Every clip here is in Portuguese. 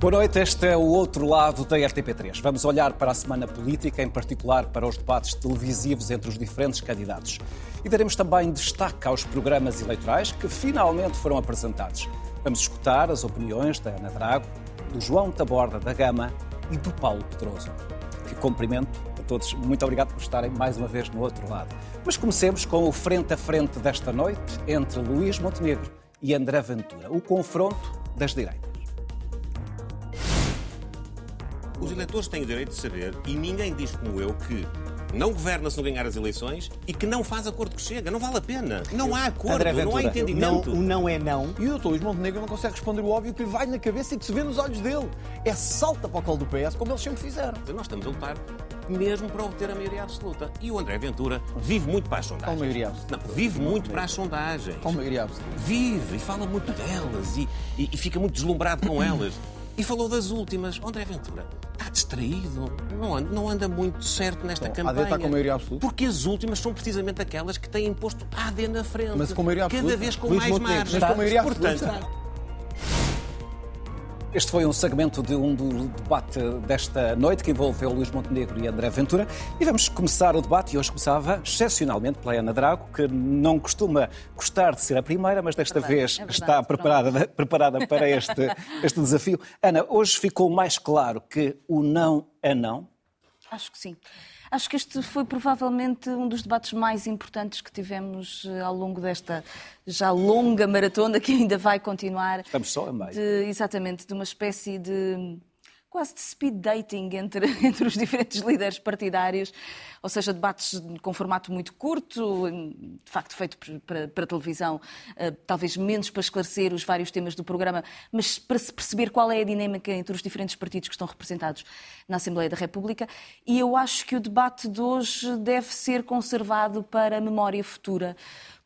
Boa noite, este é o outro lado da RTP3. Vamos olhar para a semana política, em particular para os debates televisivos entre os diferentes candidatos. E daremos também destaque aos programas eleitorais que finalmente foram apresentados. Vamos escutar as opiniões da Ana Drago, do João Taborda da Gama e do Paulo Pedroso. Que cumprimento a todos. Muito obrigado por estarem mais uma vez no outro lado. Mas comecemos com o frente a frente desta noite entre Luís Montenegro e André Ventura, o confronto das direitas. Os eleitores têm o direito de saber, e ninguém diz como eu, que não governa se não ganhar as eleições e que não faz acordo que chega. Não vale a pena. Não há acordo, André não há Ventura, entendimento. Não, o não é não. E o doutor Luís Montenegro não consegue responder o óbvio que lhe vai na cabeça e que se vê nos olhos dele. É salta para o colo do PS, como eles sempre fizeram. Nós estamos a lutar mesmo para obter a maioria absoluta. E o André Ventura vive muito para as sondagens. Qual maioria absoluta? Não, vive muito para as sondagens. Qual maioria absoluta? Vive e fala muito delas e, e- e fica muito deslumbrado com elas. E falou das últimas. André Ventura está distraído, não anda, não anda muito certo nesta Bom, campanha. AD está com maioria absoluta? Porque as últimas são precisamente aquelas que têm imposto AD na frente. Mas com maioria absoluta? Cada vez com Luís mais Montenegro, margem. mas com maioria Portanto, absoluta? Este foi um segmento de um do debate desta noite que envolveu Luís Montenegro e André Ventura. E vamos começar o debate. E hoje começava, excepcionalmente, pela Ana Drago, que não costuma gostar de ser a primeira, mas desta Verdade, vez é verdade, está preparada, preparada para este, este desafio. Ana, hoje ficou mais claro que o não é não. Acho que sim. Acho que este foi provavelmente um dos debates mais importantes que tivemos eh, ao longo desta já longa maratona que ainda vai continuar. Estamos só a meio. De, exatamente, de uma espécie de quase de speed dating entre, entre os diferentes líderes partidários, ou seja, debates com formato muito curto, de facto feito para, para televisão, eh, talvez menos para esclarecer os vários temas do programa, mas para se perceber qual é a dinâmica entre os diferentes partidos que estão representados na Assembleia da República. E eu acho que o debate de hoje deve ser conservado para a memória futura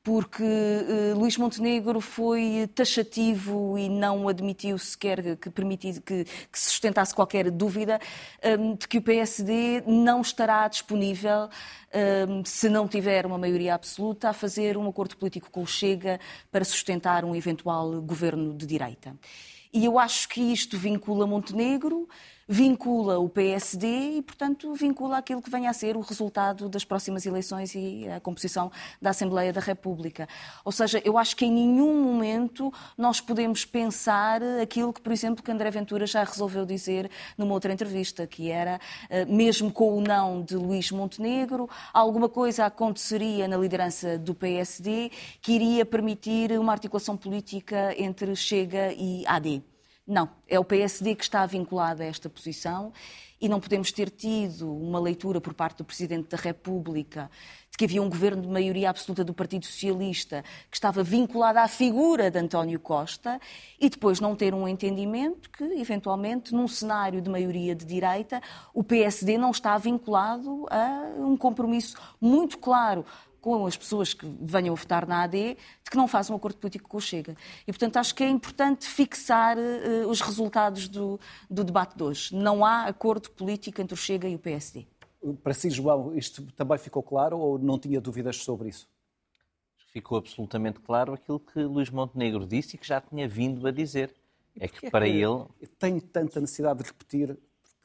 porque eh, Luís Montenegro foi taxativo e não admitiu sequer que permitisse que, que se sustentasse qualquer dúvida eh, de que o PSD não estará disponível, eh, se não tiver uma maioria absoluta, a fazer um acordo político com o Chega para sustentar um eventual governo de direita. E eu acho que isto vincula Montenegro, vincula o PSD e, portanto, vincula aquilo que venha a ser o resultado das próximas eleições e a composição da Assembleia da República. Ou seja, eu acho que em nenhum momento nós podemos pensar aquilo que, por exemplo, que André Ventura já resolveu dizer numa outra entrevista, que era, eh, mesmo com o não de Luís Montenegro, alguma coisa aconteceria na liderança do PSD que iria permitir uma articulação política entre Chega e AD. Não, é o PSD que está vinculado a esta posição e não podemos ter tido uma leitura por parte do Presidente da República de que havia um governo de maioria absoluta do Partido Socialista que estava vinculado à figura de António Costa e depois não ter um entendimento que, eventualmente, num cenário de maioria de direita, o PSD não está vinculado a um compromisso muito claro com as pessoas que venham a votar na AD, de que não fazem um acordo político com o Chega. E, portanto, acho que é importante fixar uh, os resultados do, do debate de hoje. Não há acordo político entre o Chega e o PSD. Para si, João, isto também ficou claro ou não tinha dúvidas sobre isso? Ficou absolutamente claro aquilo que Luís Montenegro disse e que já tinha vindo a dizer. É que Porquê para que ele. Tem tanta necessidade de repetir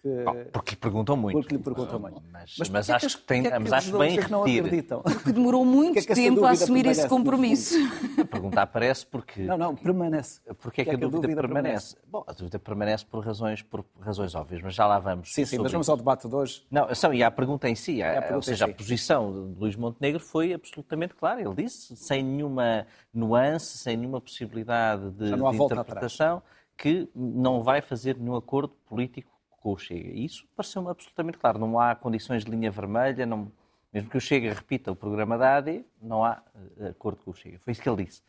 porque, Bom, porque lhe perguntam muito. porque lhe perguntam muito. Mas, Mas mas acho as- que, tem, é mas que acho bem outros não repetir. acreditam? Que demorou muito é que tempo a dúvida assumir esse permanece compromisso. A pergunta aparece porque. Não, não, permanece. Porque é que a dúvida, permanece? Bom, a dúvida permanece por razões, por razões óbvias, mas já lá vamos. Sim, sim, mas vamos isso. ao debate de hoje. Não, são, e a pergunta em si, a- pergunta ou seja, si. a posição de Luís Montenegro foi absolutamente clara. Ele disse, sem nenhuma nuance, sem nenhuma possibilidade de, de interpretação, que não vai fazer nenhum acordo político com o Chega. E isso pareceu-me absolutamente claro. Não há condições de linha vermelha, não- mesmo que o Chega repita o programa da AD, não há eh, acordo com o Chega. Foi isso que ele disse.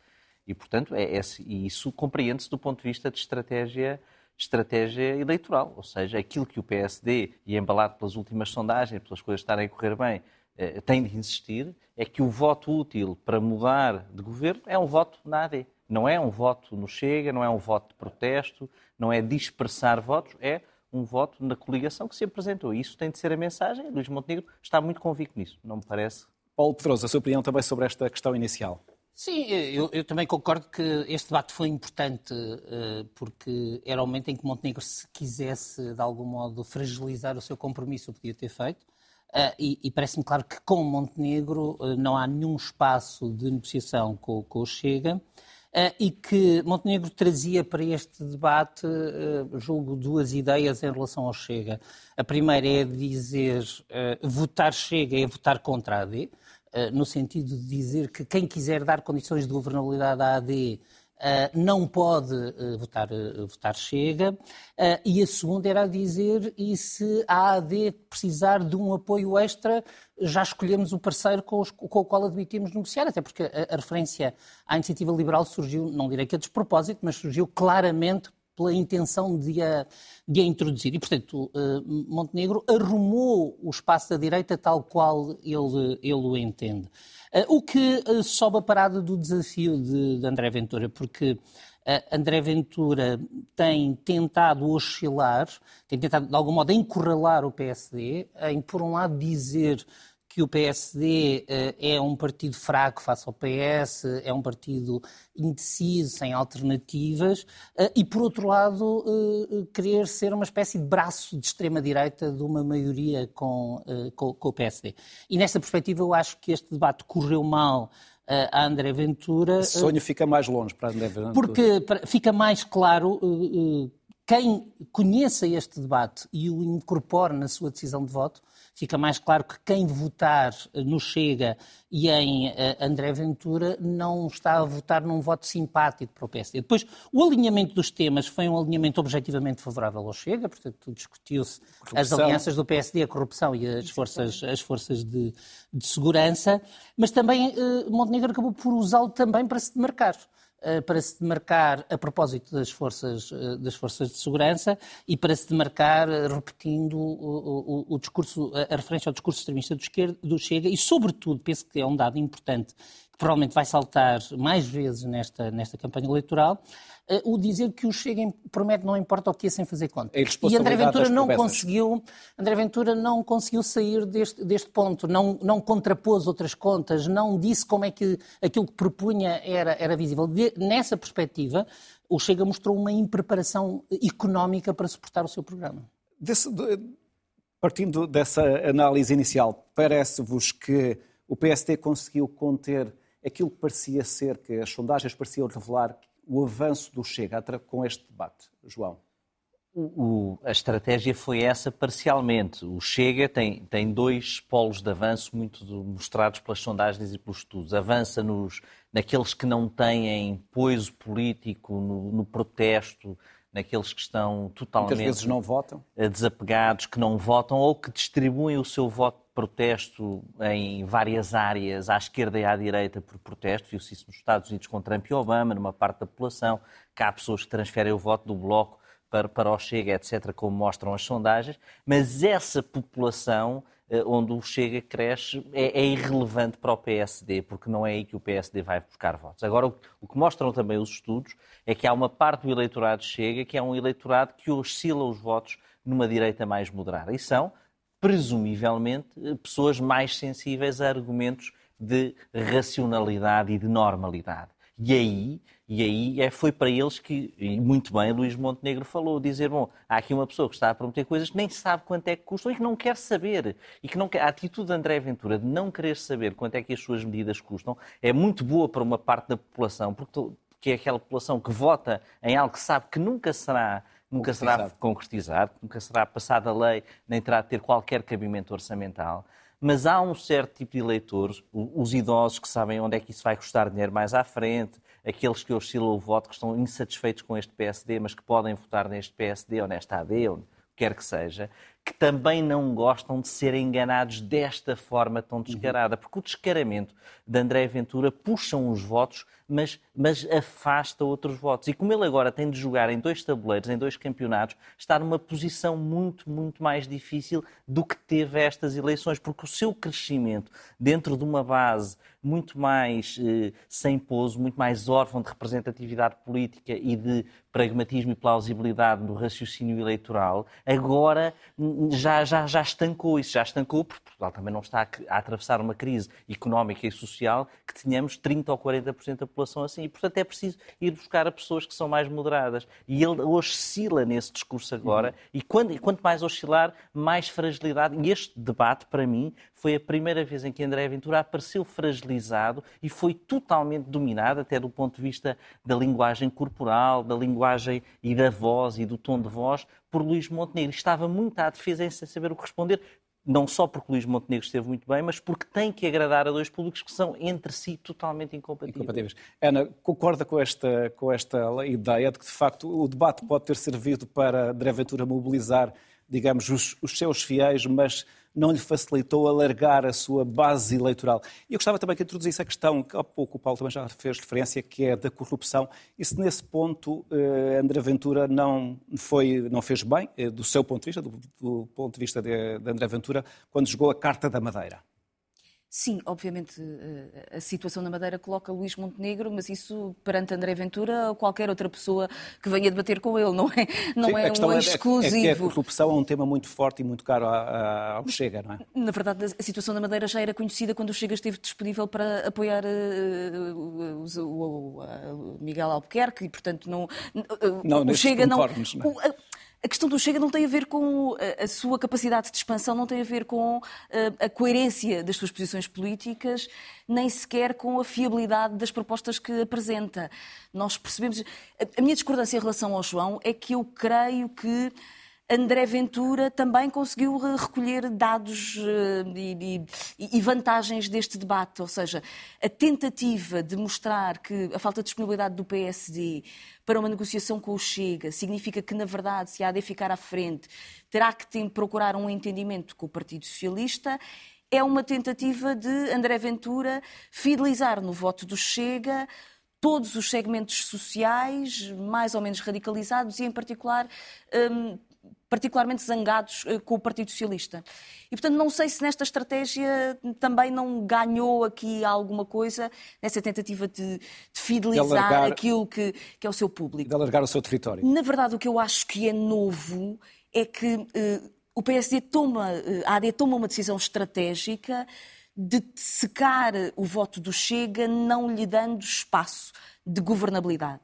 E, portanto, é, isso compreende-se do ponto de vista de estratégia, estratégia eleitoral. Ou seja, aquilo que o PSD, e embalado pelas últimas sondagens, pelas coisas estarem a correr bem, eh, tem de insistir, é que o voto útil para mudar de governo é um voto na AD. Não é um voto no Chega, não é um voto de protesto, não é dispersar votos, é um voto na coligação que se apresentou. Isso tem de ser a mensagem. Luís Montenegro está muito convicto nisso, não me parece Paulo Pedroso, a sua opinião também sobre esta questão inicial. Sim, eu, eu, também concordo que este debate foi importante uh, porque era o momento em que Montenegro, se quisesse de algum modo fragilizar o seu compromisso, o podia ter feito. Uh, e, e parece-me claro que com Montenegro uh, não há nenhum espaço de negociação com, com o Chega. E que Montenegro trazia para este debate, julgo, duas ideias em relação ao Chega. A primeira é dizer votar Chega é votar contra a AD, eh, no sentido de dizer que quem quiser dar condições de governabilidade à AD não pode uh, votar, uh, votar Chega. e a segunda era dizer, e se a AD precisar de um apoio extra, já escolhemos o parceiro com, os, com o qual admitimos negociar, até porque a, a, referência à iniciativa liberal surgiu, não direi que a despropósito, mas surgiu claramente pela intenção de a, de a introduzir. E, portanto, eh, Montenegro arrumou o espaço da direita tal qual ele, ele o entende. Eh, o que eh, sobe a parada do desafio de, de André Ventura, porque André Ventura tem tentado oscilar, tem tentado de algum modo encurralar o PSD, em, por um lado, dizer que o PSD eh, é um partido fraco face ao PS, é um partido indeciso, sem alternativas, uh, e, por outro lado, uh, querer ser uma espécie de braço de extrema-direita de uma maioria com, com, com, o PSD. E, nessa perspectiva, eu acho que este debate correu mal a André Ventura. Esse sonho fica mais longe para André Ventura. Porque fica mais claro quem conheça este debate e o incorpore na sua decisão de voto, fica mais claro que quem votar no Chega e em eh, André Ventura não está a votar num voto simpático para o PSD. Depois, o alinhamento dos temas foi um alinhamento objetivamente favorável ao Chega, portanto, discutiu-se as alianças do PSD, a corrupção e as forças, as forças de, de segurança, mas também eh, Montenegro acabou por usá-lo também para se demarcar. Eh, para se demarcar a propósito das forças, eh, das forças de segurança e para se demarcar eh, repetindo o, o, o discurso, a referência ao discurso extremista do, esquerdo, do Chega e, sobretudo, penso que é um dado importante provavelmente vai saltar mais vezes nesta, nesta campanha eleitoral, uh, o dizer que o Chega promete não importa o que é sem fazer conta. E André Ventura não conseguiu, André Ventura não conseguiu sair deste, deste ponto, não, não contrapôs outras contas, não disse como é que aquilo que propunha era, era visível. De, nessa perspectiva, o Chega mostrou uma impreparação económica para suportar o seu programa. Desse, de, partindo dessa análise inicial, parece-vos que o PSD conseguiu conter aquilo que parecia ser, que as sondagens pareciam revelar o avanço do Chega com este debate, João? O, a estratégia foi essa parcialmente. O Chega tem, tem dois polos de avanço muito mostrados pelas sondagens e pelos estudos. Avança nos, naqueles que não têm poiso político, no, no protesto, naqueles que estão totalmente votam. desapegados, que não votam ou que distribuem o seu voto protesto em várias áreas, à esquerda e à direita, por protesto. Viu-se isso nos Estados Unidos com Trump e Obama, numa parte da população, que há pessoas que transferem o voto do Bloco para, para o Chega, etc., como mostram as sondagens. Mas essa população eh, onde o Chega cresce é, é, irrelevante para o PSD, porque não é aí que o PSD vai buscar votos. Agora, o, o, que mostram também os estudos é que há uma parte do eleitorado Chega que é um eleitorado que oscila os votos numa direita mais moderada. E são presumivelmente, eh, pessoas mais sensíveis a argumentos de racionalidade e de normalidade. E aí, e aí é, foi para eles que, e muito bem, Luís Montenegro falou, dizer, bom, há aqui uma pessoa que está a prometer coisas que nem sabe quanto é que custam e que não quer saber. E que não quer, a atitude de André Ventura de não querer saber quanto é que as suas medidas custam é muito boa para uma parte da população, porque, porque é aquela população que vota em algo que sabe que nunca será nunca será concretizado, nunca será passada a lei, nem terá de ter qualquer cabimento orçamental. Mas há um certo tipo de eleitores, os idosos que sabem onde é que isso vai custar dinheiro mais à frente, aqueles que oscilam o voto, que estão insatisfeitos com este PSD, mas que podem votar neste PSD ou nesta AD, ou quer que seja, que também não gostam de ser enganados desta forma tão descarada, porque o descaramento de André Ventura puxam os votos, mas, mas afasta outros votos. E como ele agora tem de jogar em dois tabuleiros, em dois campeonatos, está numa posição muito, muito mais difícil do que teve estas eleições, porque o seu crescimento dentro de uma base muito mais eh, sem pouso, muito mais órfão de representatividade política e de pragmatismo e plausibilidade no raciocínio eleitoral, agora já, já, já estancou isso, já estancou, porque Portugal também não está a atravessar uma crise económica e social que tenhamos 30% ou 40% da população assim. E, portanto, é preciso ir buscar a pessoas que são mais moderadas. E ele oscila nesse discurso agora, uhum. e, quando, e quanto mais oscilar, mais fragilidade. E este debate, para mim, foi a primeira vez em que André Ventura apareceu fragilizado e foi totalmente dominado, até do ponto de vista da linguagem corporal, da linguagem e da voz e do tom de voz, por Luís Montenegro. Estava muito à defesa em saber o que responder, não só porque Luís Montenegro esteve muito bem, mas porque tem que agradar a dois públicos que são entre si totalmente incompatíveis. incompatíveis. Ana, concorda com esta, com esta ideia de que, de facto, o debate pode ter servido para André Ventura mobilizar, digamos, os, os seus fiéis, mas não lhe facilitou alargar a sua base eleitoral. E eu gostava também que introduzisse a questão, que há pouco o Paulo também já fez referência, que é da corrupção. E se nesse ponto eh, André Ventura não, foi, não fez bem, eh, do seu ponto de vista, do, do ponto de vista de, de André Ventura, quando jogou a carta da Madeira? Sim, obviamente eh, a situação na Madeira coloca Luís Montenegro, mas isso perante André Ventura ou qualquer outra pessoa que venha debater com ele, não é, não Sim, é um é, exclusivo. É, é a corrupção é um tema muito forte e muito caro ao Chega, não é? Na verdade, a situação na Madeira já era conhecida quando o Chega esteve disponível para apoiar uh, o, o, o, Miguel Albuquerque e, portanto, não, não o Chega não, não a questão do Chega não tem a ver com a sua capacidade de expansão, não tem a ver com a coerência das suas posições políticas, nem sequer com a fiabilidade das propostas que apresenta. Nós percebemos. A minha discordância em relação ao João é que eu creio que André Ventura também conseguiu recolher dados eh, e, e, e, vantagens deste debate, ou seja, a tentativa de mostrar que a falta de disponibilidade do PSD para uma negociação com o Chega significa que, na verdade, se a AD ficar à frente, terá que ter, procurar um entendimento com o Partido Socialista. É uma tentativa de André Ventura fidelizar no voto do Chega todos os segmentos sociais mais ou menos radicalizados e, em particular, um, particularmente zangados eh, com o Partido Socialista. E, portanto, não sei se nesta estratégia também não ganhou aqui alguma coisa nessa tentativa de, de fidelizar de alargar, aquilo que, que, é o seu público. De alargar o seu território. Na verdade, o que eu acho que é novo é que uh, o PSD toma, uh, a AD toma uma decisão estratégica de secar o voto do Chega, não lhe dando espaço de governabilidade.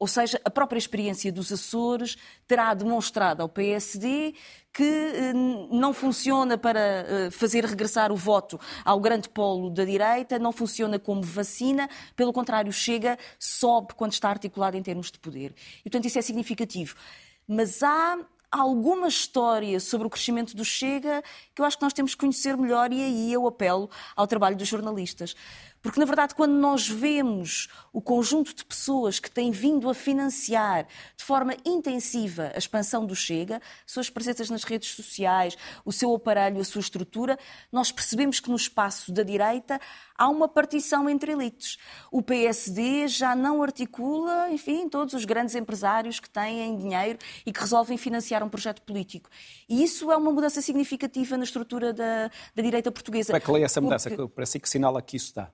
Ou seja, a própria experiência dos Açores terá demonstrado ao PSD que eh, não funciona para eh, fazer regressar o voto ao grande polo da direita, não funciona como vacina, pelo contrário, chega, sobe quando está articulado em termos de poder. E, portanto, isso é significativo. Mas há alguma história sobre o crescimento do Chega que eu acho que nós temos que conhecer melhor e aí eu apelo ao trabalho dos jornalistas. Porque, na verdade, quando nós vemos o conjunto de pessoas que têm vindo a financiar de forma intensiva a expansão do Chega, suas presenças nas redes sociais, o seu aparelho, a sua estrutura, nós percebemos que no espaço da direita há uma partição entre elites. O PSD já não articula, enfim, todos os grandes empresários que têm dinheiro e que resolvem financiar um projeto político. E isso é uma mudança significativa na estrutura da, da direita portuguesa. Como é que lê essa mudança? Porque... Parece que sinala que isso dá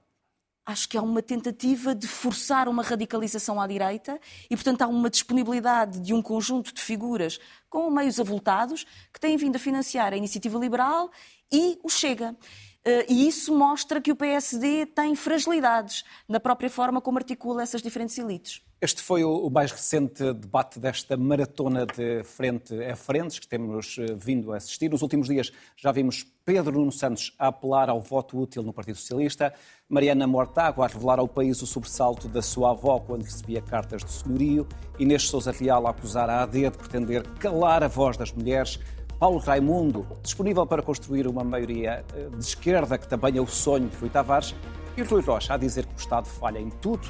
acho que há uma tentativa de forçar uma radicalização à direita e, portanto, há uma disponibilidade de um conjunto de figuras com meios avultados que têm vindo a financiar a iniciativa liberal e o Chega. Eh, e isso mostra que o PSD tem fragilidades na própria forma como articula essas diferentes elites. Este foi o mais recente debate desta maratona de frente a frentes que temos eh, vindo a assistir. Nos últimos dias já vimos Pedro Nuno Santos a apelar ao voto útil no Partido Socialista, Mariana Mortágua a revelar ao país o sobressalto da sua avó quando recebia cartas de senhorio, Inês Sousa Real a acusar a AD de pretender calar a voz das mulheres, Paulo Raimundo, disponível para construir uma maioria eh, de esquerda, que também é o sonho de Rui Tavares, e Rui Rocha a dizer que o Estado falha em tudo.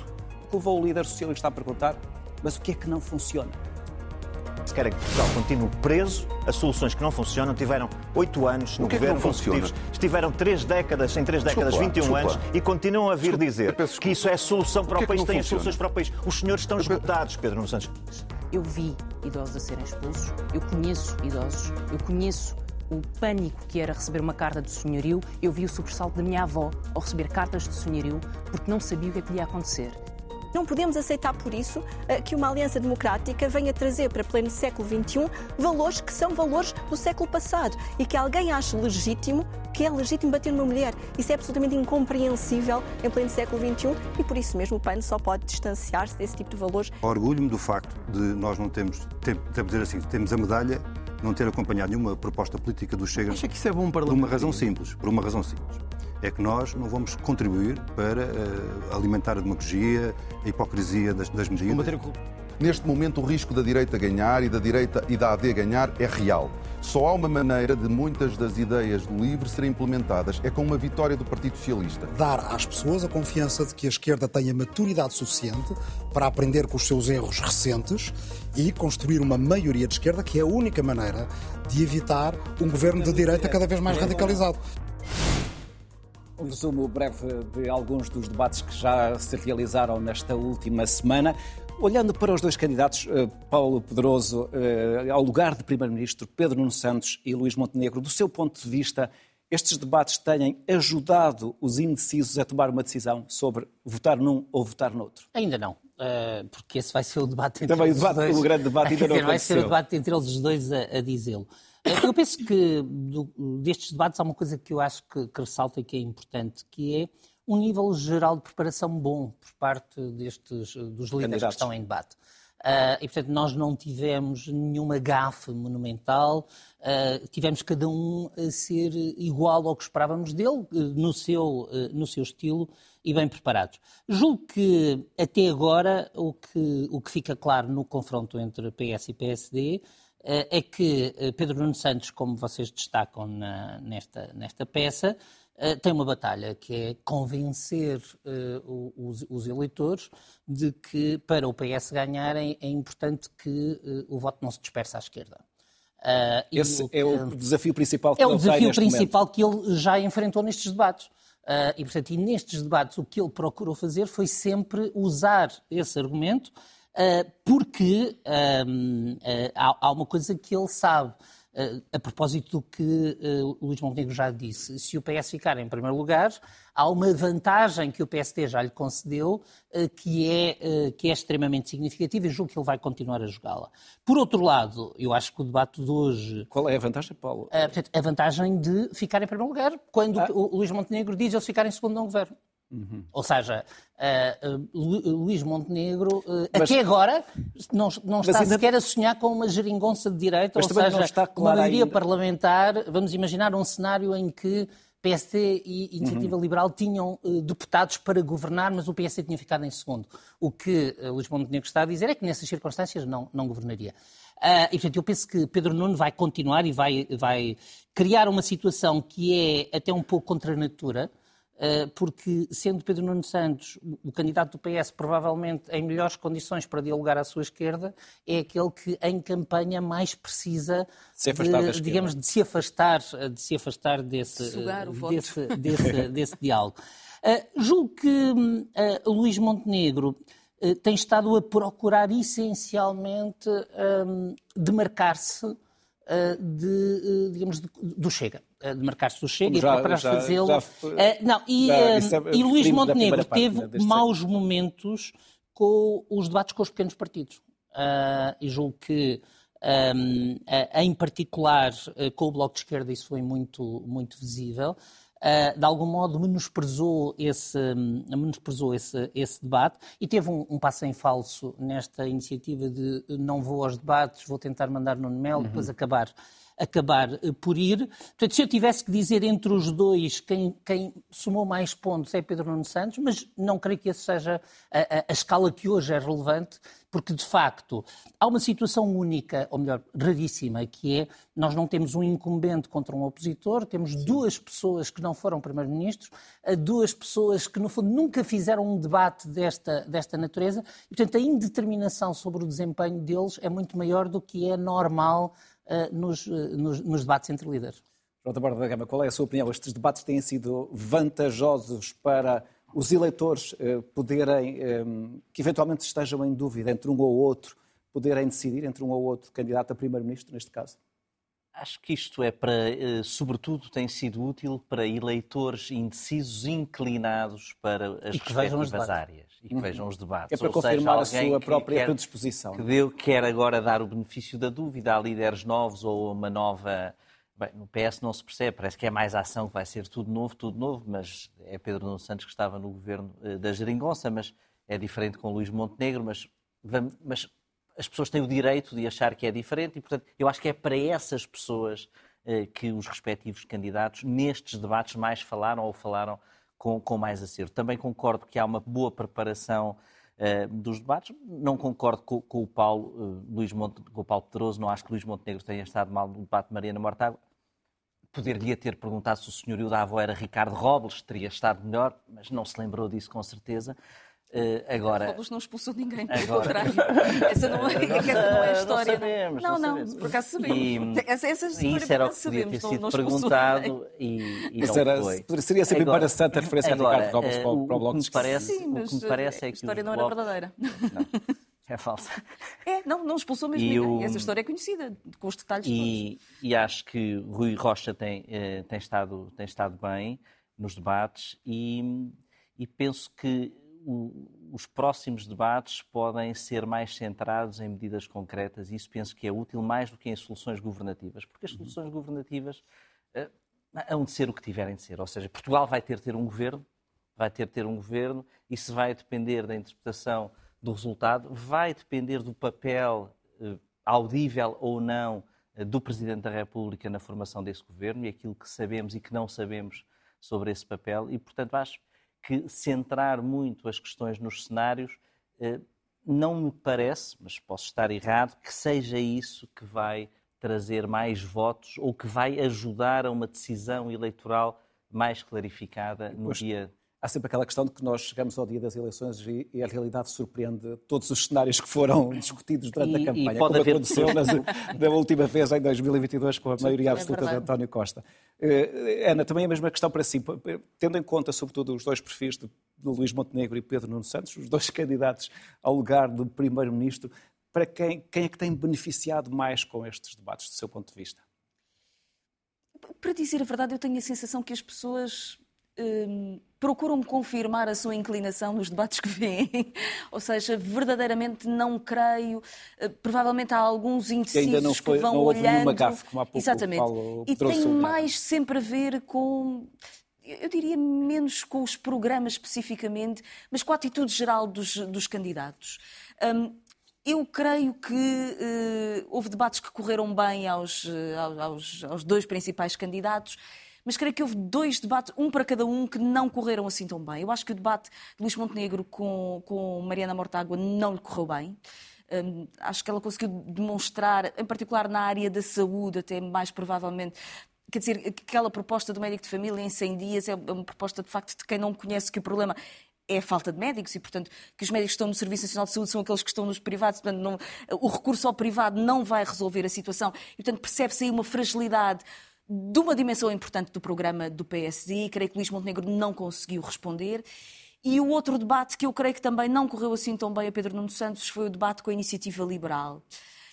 Que levou o líder socialista a perguntar: mas o que é que não funciona? Se querem que Portugal continue preso a soluções que não funcionam, tiveram oito anos no o que governo é que não funciona? estiveram três décadas, em três décadas, desculpa, 21 desculpa. anos, e continuam a vir dizer que isso é a solução para o, o país, têm as soluções para o país. Os senhores estão esgotados, Pedro Nuno Santos. Eu vi idosos a serem expulsos, eu conheço idosos, eu conheço o pânico que era receber uma carta de senhorio, eu vi o sobressalto da minha avó ao receber cartas de senhorio porque não sabia o que é que lhe ia acontecer Não podemos aceitar, por isso, eh, que uma aliança democrática venha trazer para pleno século XXI valores que são valores do século passado e que alguém ache legítimo que é legítimo bater numa mulher. Isso é absolutamente incompreensível em pleno século XXI e por isso mesmo o PAN só pode distanciar-se desse tipo de valores. Orgulho-me do facto de nós não termos, temos dizer assim, temos a medalha não ter acompanhado nenhuma proposta política do Chega. Acha que isso é bom para Por uma razão simples, por uma razão simples é que nós não vamos contribuir para uh, alimentar a demagogia, a hipocrisia das, das medidas. Neste momento, o risco da direita ganhar e da direita e da AD ganhar é real. Só há uma maneira de muitas das ideias do LIVRE serem implementadas, é com uma vitória do Partido Socialista. Dar às pessoas a confiança de que a esquerda tenha maturidade suficiente para aprender com os seus erros recentes e construir uma maioria de esquerda, que é a única maneira de evitar um governo de direita cada vez mais radicalizado. Um resumo breve de alguns dos debates que já se realizaram nesta última semana. Olhando para os dois candidatos, eh, Paulo Pedroso, eh, ao lugar de Primeiro-Ministro, Pedro Nuno Santos e Luís Montenegro, do seu ponto de vista, estes debates têm ajudado os indecisos a tomar uma decisão sobre votar num ou votar noutro? Ainda não, eh, porque esse vai ser o debate entre Também eles o, debate, dois. o grande debate ainda não Vai ser o debate entre eles dois a, a dizê-lo. Eu penso que do, destes debates há uma coisa que eu acho que, que ressalta e que é importante, que é um nível geral de preparação bom por parte destes, dos líderes que estão em debate. Uh, e, portanto, nós não tivemos nenhuma gafe monumental, uh, tivemos cada um a ser igual ao que esperávamos dele, no seu, uh, no seu estilo e bem preparados. Julgo que, até agora, o que, o que fica claro no confronto entre PS e PSD é que Pedro Nuno Santos, como vocês destacam na, nesta, nesta peça, tem uma batalha que é convencer os, os, eleitores de que para o PS ganharem é importante que o voto não se disperse à esquerda. Uh, Esse o, é o desafio principal que é ele o desafio principal momento. que ele já enfrentou nestes debates. E, portanto, e nestes debates o que ele procurou fazer foi sempre usar esse argumento porque um, há, uma coisa que ele sabe a propósito do que o Luís Montenegro já disse, se o PS ficar em primeiro lugar, há uma vantagem que o PSD já lhe concedeu que, é, que é extremamente significativa e julgo que ele vai continuar a jogá-la. Por outro lado, eu acho que o debate de hoje... Qual é a vantagem, Paulo? Portanto, a vantagem de ficar em primeiro lugar, quando ah. o Luís Montenegro diz eles ficarem em segundo não governo. Uhum. Ou seja, uh, uh, Luís Montenegro, uh, mas, até agora, não, não está ainda... sequer a sonhar com uma geringonça de direita, mas ou seja, claro uma maioria ainda. parlamentar. Vamos imaginar um cenário em que PSD e Iniciativa uhum. Liberal tinham deputados para governar, mas o PSD tinha ficado em segundo. O que Luís Montenegro está a dizer é que nessas circunstâncias não, não governaria. Uh, e, portanto, eu penso que Pedro Nuno vai continuar e vai, vai criar uma situação que é até um pouco contra a natura, porque, sendo Pedro Nuno Santos o candidato do PS provavelmente em melhores condições para dialogar à sua esquerda, é aquele que em campanha mais precisa se de, digamos, de se afastar, de se afastar desse, desse, desse, desse, diálogo. Uh, julgo que uh, Luís Montenegro uh, tem estado a procurar essencialmente um, demarcar-se de, digamos, de, do Chega. Eh, de marcar-se o Chega já, e procurar fazê-lo. Uh, não, e, já, uh, e Luís Montenegro teve parte, maus momentos com os debates com os pequenos partidos. Uh, e julgo que, um, em particular, com o Bloco de Esquerda, isso foi muito, muito visível. Uh, de algum modo menosprezou esse, menosprezou esse, esse debate e teve um, um, passo em falso nesta iniciativa de não vou aos debates, vou tentar mandar no Mel, uhum. depois acabar acabar eh, por ir. Portanto, se eu tivesse que dizer entre os dois quem, quem somou mais pontos é Pedro Nuno Santos, mas não creio que essa seja a, a, a escala que hoje é relevante, porque de facto há uma situação única, ou melhor, raríssima, que é nós não temos um incumbente contra um opositor, temos duas pessoas que não foram primeiro-ministros, duas pessoas que no fundo nunca fizeram um debate desta, desta natureza, e portanto a indeterminação sobre o desempenho deles é muito maior do que é normal nos, uh, nos, nos, debates entre líderes. Jota Borda da Gama, qual é a sua opinião? Estes debates têm sido vantajosos para os eleitores uh, poderem, que eventualmente estejam em dúvida entre um ou outro, poderem decidir entre um ou outro candidato a primeiro-ministro, neste caso? Acho que isto é para, eh, sobretudo, tem sido útil para eleitores indecisos inclinados para as que vejam os respectivas áreas e que Uhum. vejam os debates. É para Ou confirmar a seja, alguém sua própria quer- predisposição. Que deu, quer agora dar o benefício da dúvida a líderes novos ou a uma nova. Bem, no PS não se percebe, parece que é mais ação que vai ser tudo novo, tudo novo, mas é Pedro Nuno Santos que estava no governo eh, da Geringonça, mas é diferente com Luís Montenegro, mas, mas as pessoas têm o direito de achar que é diferente e, portanto, eu acho que é para essas pessoas eh, que os respectivos candidatos nestes debates mais falaram ou falaram com, com mais acerto. Também concordo que há uma boa preparação eh, dos debates. Não concordo com, com o Paulo, eh, Luís Monte, com o Paulo Pedroso, não acho que Luís Montenegro tenha estado mal no debate de Mariana Mortágua. Poder-lhe ter perguntado se o senhorio da avó era Ricardo Robles, teria estado melhor, mas não se lembrou disso com certeza. Eh, agora, Robles não expulsou ninguém, pelo Agora- contrário. Essa não é, essa não é a história. Não sabemos, não, não não, por acaso sabemos. E- essa, essa história isso era o que sabemos. ter não- sido não perguntado e, e não era- foi. seria sempre embaraçante a referência a agora, Ricardo Robles eh, para o- o- para o Bloco de me parece, Sim, mas o que me parece a é que história os não era blocos- verdadeira. É falsa. É, não, não expulsou mesmo E ninguém. o- Essa história é conhecida, com os detalhes todos. E, e acho que Rui Rocha tem, eh, tem, estado, tem estado bem nos debates e, e penso que os próximos debates podem ser mais centrados em medidas concretas e isso penso que é útil mais do que em soluções governativas, porque as soluções governativas eh, hão de ser o que tiverem de ser. Ou seja, Portugal vai ter de ter um governo, vai ter de ter um governo, isso vai depender da interpretação do resultado, vai depender do papel eh, audível ou não eh, do Presidente da República na formação desse governo e aquilo que sabemos e que não sabemos sobre esse papel e, portanto, acho que centrar muito as questões nos cenários eh, não me parece, mas posso estar errado, que seja isso que vai trazer mais votos ou que vai ajudar a uma decisão eleitoral mais clarificada no Pois, dia Há sempre aquela questão de que nós chegamos ao dia das eleições e, e a realidade surpreende todos os cenários que foram discutidos durante E- a e campanha, pode como haver aconteceu nas, da última vez em 2022 com a maioria é absoluta de verdade. António Costa. Eh, Ana, também a mesma questão para si, tendo em conta sobretudo os dois perfis de, de Luís Montenegro e Pedro Nuno Santos, os dois candidatos ao lugar de primeiro-ministro, para quem, quem é que tem beneficiado mais com estes debates, do seu ponto de vista? Para dizer a verdade, eu tenho a sensação que as pessoas hum, procuram confirmar a sua inclinação nos debates que vêm. Ou seja, verdadeiramente não creio. eh, Provavelmente há alguns indecisos ainda não foi- que vão não olhando. gafe, como há pouco o Exatamente. Paulo e tem mais sempre a ver com. Eu diria menos com os programas especificamente, mas com a atitude geral dos, dos candidatos. Hum, eu creio que eh, houve debates que correram bem aos, eh, aos, aos dois principais candidatos, mas creio que houve dois debates, um para cada um, que não correram assim tão bem. Eu acho que o debate de Luís Montenegro com, com Mariana Mortágua não lhe correu bem. Hum, acho que ela conseguiu demonstrar, em particular na área da saúde, até mais provavelmente. Quer dizer, aquela proposta do médico de família em 100 dias é uma proposta de facto de quem não conhece que o problema é a falta de médicos e, portanto, que os médicos que estão no Serviço Nacional de Saúde são aqueles que estão nos privados, portanto, não- o recurso ao privado não vai resolver a situação. E, portanto, percebe-se aí uma fragilidade de uma dimensão importante do programa do PSD e creio que Luís Montenegro não conseguiu responder. E o outro debate que eu creio que também não correu assim tão bem a Pedro Nuno Santos foi o debate com a Iniciativa Liberal.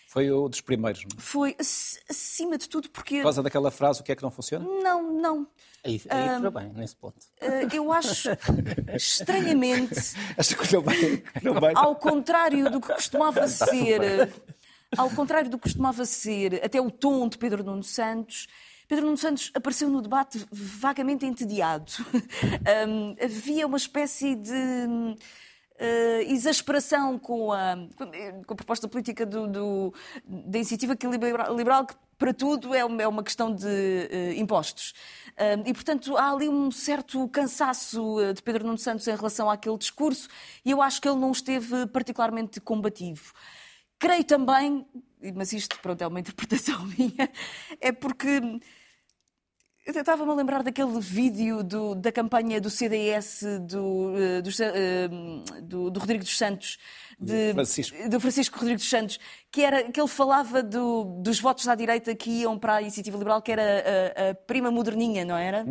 Foi um dos primeiros, não é? Foi, ac- acima de tudo, porque... Por causa daquela frase, o que é que não funciona? Não, não. Aí, aí correu bem, nesse ponto. Eh, eu acho estranhamente Acho que não bem. Bem. ao contrário do que costumava ser, ao contrário do que costumava ser até o tom de Pedro Nuno Santos, Pedro Nuno Santos apareceu no debate vagamente entediado. Hum, havia uma espécie de eh, exasperação com a, com a proposta política do, do- da iniciativa que liberal, liberal, que para tudo é uma, é uma questão de eh, impostos. E, portanto, há ali um certo cansaço eh, de Pedro Nuno Santos em relação àquele discurso e eu acho que ele não esteve particularmente combativo. Creio também, mas isto pronto, é uma interpretação minha, é porque eu estava-me a lembrar daquele vídeo do- da campanha do CDS do, eh, eh, do- do Rodrigo dos Santos, de- Francisco. do Francisco Rodrigo dos Santos, que, era, que ele falava do- dos votos à direita que iam para a Iniciativa Liberal, que era a, a prima moderninha, não era?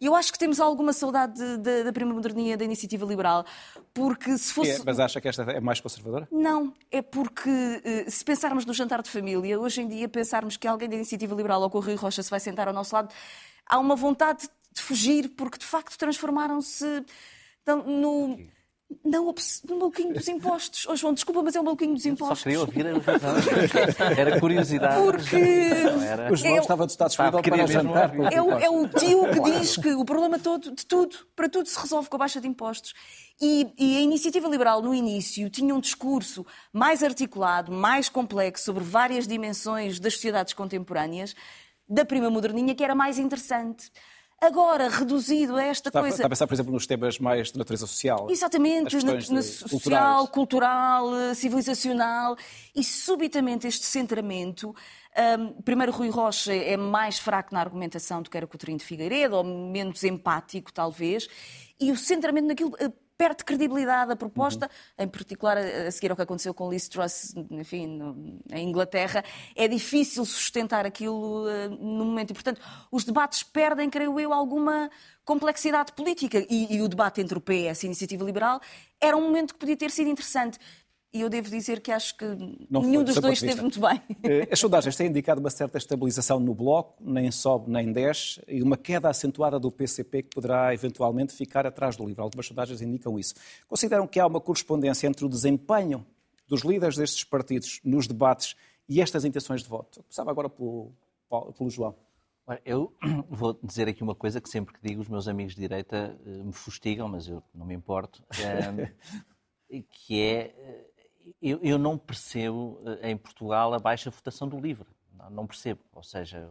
E eu acho que temos alguma saudade de- de- da prima moderninha da Iniciativa Liberal, porque se fosse. É, mas acha que esta é mais conservadora? Não, é porque eh, se pensarmos no jantar de família, hoje em dia pensarmos que alguém da Iniciativa Liberal ou com o Rui Rocha se vai sentar ao nosso lado, há uma vontade de fugir, porque de facto transformaram-se no. Não, no maluquinho dos impostos. Oh, João, desculpa, mas é o maluquinho dos impostos. Só queria ouvir a Era curiosidade. Porque... Era... O João é, estava disponível para jantar. É o, é o tio que diz que o problema todo, de tudo, para tudo se resolve com a baixa de impostos. E, e, a Iniciativa Liberal, no início, tinha um discurso mais articulado, mais complexo, sobre várias dimensões das sociedades contemporâneas, da prima moderninha, que era mais interessante agora reduzido a esta está, coisa. Está a pensar, por exemplo, nos temas mais de natureza social. Exatamente, na, na social, cultural, eh, civilizacional. E subitamente este centramento. Um, primeiro, Rui Rocha é mais fraco na argumentação do que era Coutinho de Figueiredo, ou menos empático, talvez. E o centramento naquilo eh, perde credibilidade a proposta, uhum. em particular a seguir ao que aconteceu com Liz Truss, enfim, no, em Inglaterra, é difícil sustentar aquilo uh, no momento. E, portanto, os debates perdem, creio eu, alguma complexidade política. E, e o debate entre o PS e a Iniciativa Liberal era um momento que podia ter sido interessante. E eu devo dizer que acho que não nenhum foi, dos dois esteve muito bem. Eh, as sondagens têm indicado uma certa estabilização no Bloco, nem sobe nem desce, e uma queda acentuada do PCP que poderá eventualmente ficar atrás do livro. Algumas sondagens indicam isso. Consideram que há uma correspondência entre o desempenho dos líderes destes partidos nos debates e estas intenções de voto? Começava agora pelo, pelo João. Eu vou dizer aqui uma coisa que sempre que digo os meus amigos de direita eh, me fustigam, mas eu não me importo, que é eu, eu, não percebo eh, em Portugal a baixa votação do LIVRE. Não, não percebo. Ou seja,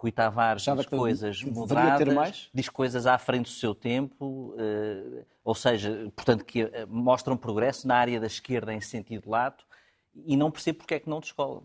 Rui Tavares diz coisas moderadas, diz coisas à frente do seu tempo, uh, ou seja, portanto, que uh, mostram progresso na área da esquerda em sentido lato, e não percebo porque é que não descolam.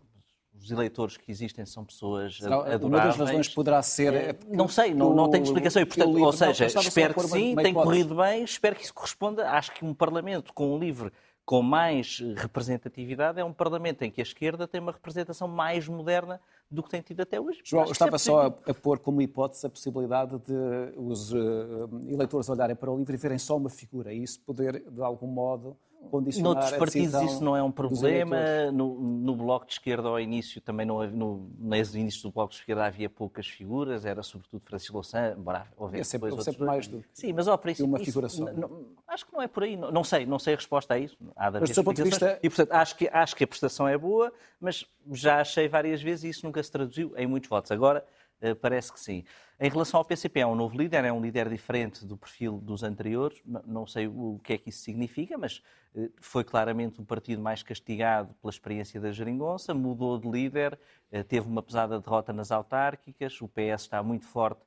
Os eleitores que existem são pessoas adoráveis. Uma das razões poderá ser... não sei, não, não tenho explicação. E, portanto, ou seja, espero que sim, tem corrido bem, espero que isso corresponda. Acho que um Parlamento com um livre com mais representatividade é um Parlamento em que a esquerda tem uma representação mais moderna do que tem tido até hoje. João, estava é só a, a, pôr como hipótese a possibilidade de os uh, eleitores olharem para o livro e verem só uma figura e isso poder, de algum modo, condicionar Noutros partidos isso não é um problema. No, no, Bloco de Esquerda, ao início, também não, no, no início do Bloco de Esquerda havia poucas figuras, era sobretudo Francisco Louçã, embora houvesse é sempre, sempre mais do Sim, mas ao princípio, uma figura isso, só. Não, acho que não é por aí. Não, não, sei, não sei a resposta a isso. Há mas, do ponto de vista... E, portanto, acho que, acho que a prestação é boa, mas já achei várias vezes e isso nunca se traduziu em muitos votos. Agora, eh, parece que sim. Em relação ao PCP, é um novo líder, é um líder diferente do perfil dos anteriores. Não sei o que é que isso significa, mas eh, foi claramente o partido mais castigado pela experiência da Jeringonça, mudou de líder, eh, teve uma pesada derrota nas autárquicas, o PS está muito forte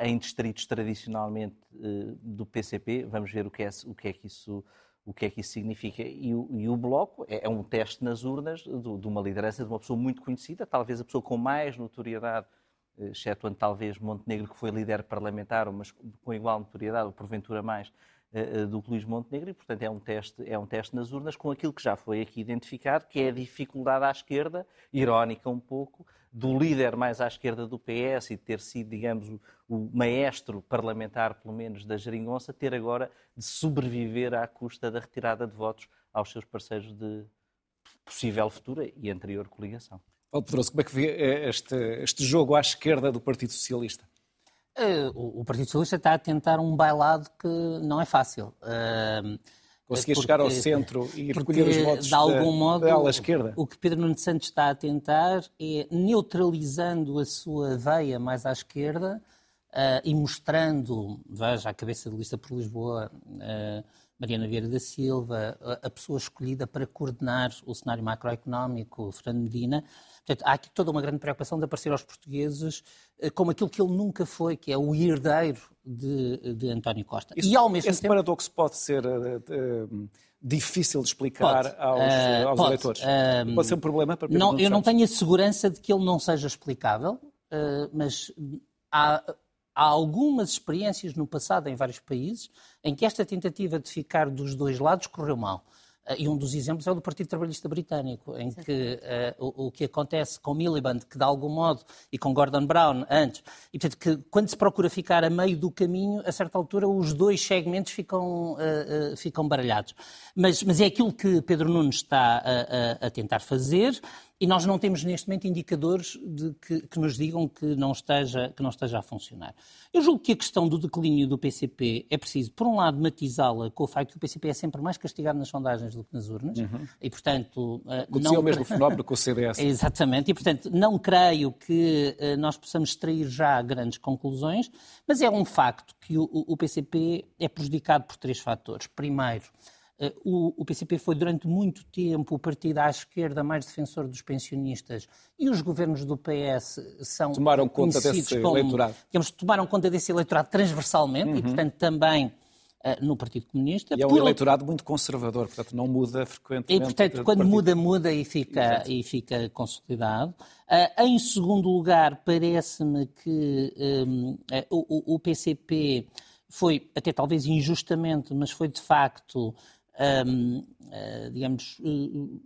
em distritos tradicionalmente do PCP. Vamos ver o que é, o que é que isso o que é que isso significa. E o, e o Bloco é, é, um teste nas urnas de, uma liderança de uma pessoa muito conhecida, talvez a pessoa com mais notoriedade excetuando talvez Montenegro, que foi líder parlamentar, mas com igual notoriedade, ou porventura mais, eh, eh, do que Luís Montenegro, e portanto é um, teste, é um teste nas urnas com aquilo que já foi aqui identificado, que é a dificuldade à esquerda, irónica um pouco, do líder mais à esquerda do PS e de ter sido, digamos, o, o maestro parlamentar, pelo menos, da Jeringonça, ter agora de sobreviver à custa da retirada de votos aos seus parceiros de possível futura e anterior coligação. Paulo Pedroso, como é que vê eh, este, este jogo à esquerda do Partido Socialista? Uh, o, o, Partido Socialista está a tentar um bailado que não é fácil. Uh, Conseguir porque, chegar ao centro e recolher os votos de algum da, modo, da esquerda? O que Pedro Nuno Santos está a tentar é, neutralizando a sua veia mais à esquerda uh, e mostrando, veja, a cabeça de lista por Lisboa, Mariana Vieira da Silva, a pessoa escolhida para coordenar o cenário macroeconómico, Fernando Medina. Portanto, há aqui toda uma grande preocupação de aparecer aos portugueses eh, como aquilo que ele nunca foi, que é o herdeiro de, de António Costa. Isso, e ao mesmo esse tempo... paradoxo pode ser uh, uh, difícil de explicar pode, aos, uh, aos pode, eleitores? pode ser um problema para não, Eu não tenho a segurança de que ele não seja explicável, mas há há algumas experiências no passado em vários países em que esta tentativa de ficar dos dois lados correu mal. E um dos exemplos é o do Partido Trabalhista Britânico, em que uh, o, o, que acontece com Miliband, que de algum modo, e com Gordon Brown antes, e portanto que quando se procura ficar a meio do caminho, a certa altura os dois segmentos ficam, uh, uh, ficam baralhados. Mas, mas é aquilo que Pedro Nunes está a, a, a tentar fazer. E nós não temos neste momento indicadores de que, que, nos digam que não, esteja, que não esteja a funcionar. Eu julgo que a questão do declínio do PCP é preciso, por um lado, matizá-la com o facto que o PCP é sempre mais castigado nas sondagens do que nas urnas. Uhum. E, portanto. Eh, Aconteceu não... o mesmo fenómeno com o CDS. Exatamente. E, portanto, não creio que uh, nós possamos extrair já grandes conclusões, mas é um facto que o, o PCP é prejudicado por três fatores. Primeiro, eh, o, PCP foi durante muito tempo o partido à esquerda mais defensor dos pensionistas e os governos do PS são tomaram conta desse como, eleitorado. Digamos, tomaram conta desse eleitorado transversalmente uhum. e, portanto, também uh, no Partido Comunista. E é um Por... eleitorado muito conservador, portanto, não muda frequentemente. E, portanto, quando muda, muda e fica, e fica consolidado. Uh, em segundo lugar, parece-me que um, uh, o, o PCP foi, até talvez injustamente, mas foi de facto eh, digamos, uh,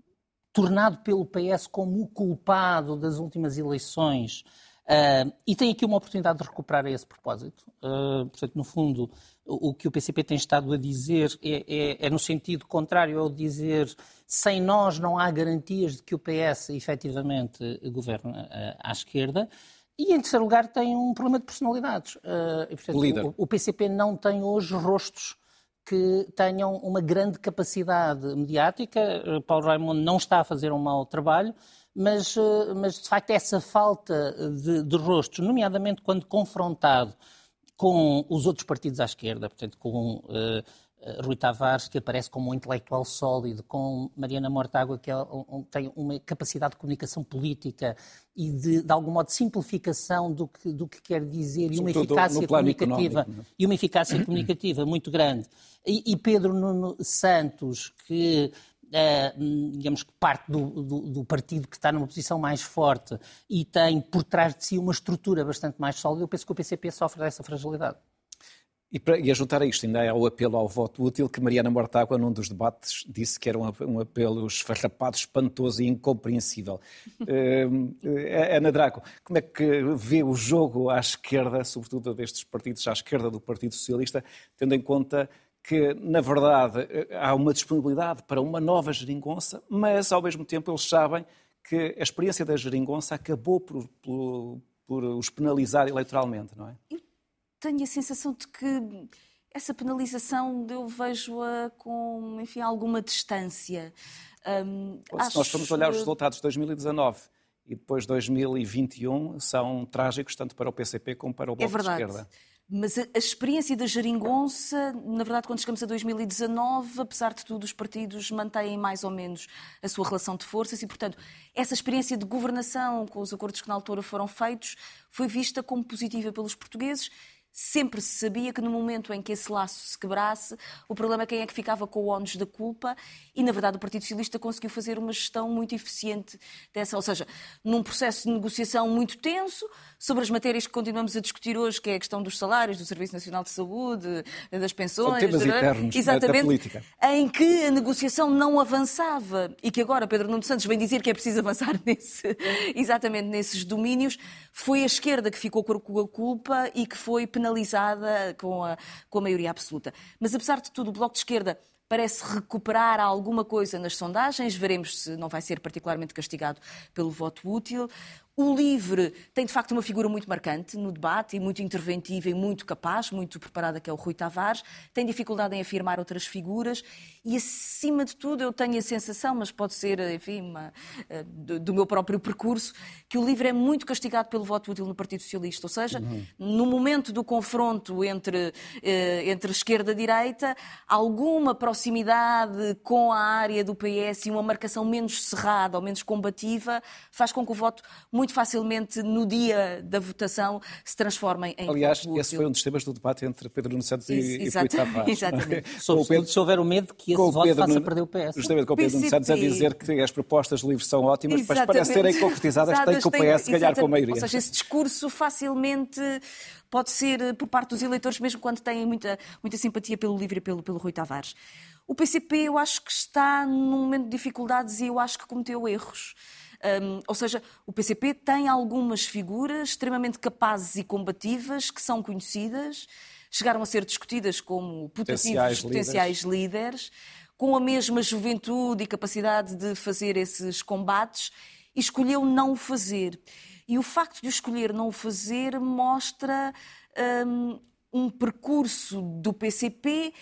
tornado pelo PS como o culpado das últimas eleições. Uh, e tem aqui uma oportunidade de recuperar a esse propósito. Uh, portanto, no fundo, o, o, que o PCP tem estado a dizer é, é, é, no sentido contrário ao dizer sem nós não há garantias de que o PS efetivamente governa uh, à esquerda. E, em terceiro lugar, tem um problema de personalidades. E, portanto, o, o, PCP não tem hoje rostos que tenham uma grande capacidade mediática. Eh, Paulo Raimundo não está a fazer um mau trabalho, mas, eh, mas de facto essa falta de, de rostos, nomeadamente quando confrontado com os outros partidos à esquerda, portanto com uh, Rui Tavares, que aparece como um intelectual sólido, com Mariana Mortágua, que é um, tem uma capacidade de comunicação política e de, de algum modo, simplificação do que, do que quer dizer e uma eficácia comunicativa é? e uma eficácia comunicativa muito grande. E, e Pedro Nuno Santos, que Uh, digamos que parte do, do, do, partido que está numa posição mais forte e tem por trás de si uma estrutura bastante mais sólida, eu penso que o PCP sofre dessa fragilidade. E, para, e a juntar a isto, ainda há o apelo ao voto útil, que Mariana Mortágua, num dos debates, disse que era um, um apelo esfarrapado, espantoso e incompreensível. uh, Ana Draco, como é que vê o jogo à esquerda, sobretudo destes partidos, à esquerda do Partido Socialista, tendo em conta que, na verdade, há uma disponibilidade para uma nova geringonça, mas, ao mesmo tempo, eles sabem que a experiência da geringonça acabou por, por, por os penalizar eleitoralmente, não é? Tenho a sensação de que essa penalização eu vejo-a com, enfim, alguma distância. Um, Se nós formos olhar os resultados de 2019 e depois 2021, são trágicos tanto para o PCP como para o Bloco é de Esquerda. Mas a, a, experiência da geringonça, na verdade, quando chegamos a 2019, apesar de tudo, os partidos mantêm mais ou menos a sua relação de forças e, portanto, essa experiência de governação com os acordos que na altura foram feitos foi vista como positiva pelos portugueses sempre se sabia que no momento em que esse laço se quebrasse, o problema é quem é que ficava com o ónus da culpa e, na verdade, o Partido Socialista conseguiu fazer uma gestão muito eficiente dessa, ou seja, num processo de negociação muito tenso sobre as matérias que continuamos a discutir hoje, que é a questão dos salários, do Serviço Nacional de Saúde, das pensões, temas eternos exatamente, da política. em que a negociação não avançava e que agora Pedro Nuno Santos vem dizer que é preciso avançar nesse, exatamente nesses domínios, foi a esquerda que ficou com a culpa e que foi penalizada com a, com a maioria absoluta. Mas, apesar de tudo, o Bloco de Esquerda parece recuperar alguma coisa nas sondagens. Veremos se não vai ser particularmente castigado pelo voto útil. O LIVRE tem, de facto, uma figura muito marcante no debate e muito interventiva e muito capaz, muito preparada, que é o Rui Tavares. Tem dificuldade em afirmar outras figuras e, acima de tudo, eu tenho a sensação, mas pode ser, enfim, uma, eh, do meu próprio percurso, que o LIVRE é muito castigado pelo voto útil no Partido Socialista. Ou seja, uhum. no momento do confronto entre, eh, entre esquerda e direita, alguma proximidade com a área do PS e uma marcação menos cerrada ou menos combativa faz com que o voto muito facilmente no dia da votação se transformem em Aliás, esse foi um dos temas do debate entre Pedro Nuno Santos e, Rui Tavares. Exatamente. É? Pedro, se houver o medo que esse voto Pedro faça perder o PS. Justamente com o Pedro Nuno Santos a dizer que as propostas de livros são ótimas, mas para serem concretizadas tem que o PS ganhar com a maioria. Ou seja, esse discurso facilmente pode ser por parte dos eleitores, mesmo quando têm muita, muita simpatia pelo livro e pelo, pelo Rui Tavares. O PCP eu acho que está num momento de dificuldades e eu acho que cometeu erros. Um, ou seja, o PCP tem algumas figuras extremamente capazes e combativas que são conhecidas, chegaram a ser discutidas como potenciais, potenciais líderes. líderes, com a mesma juventude e capacidade de fazer esses combates, e escolheu não o fazer. E o facto de o escolher não o fazer mostra um, um percurso do PCP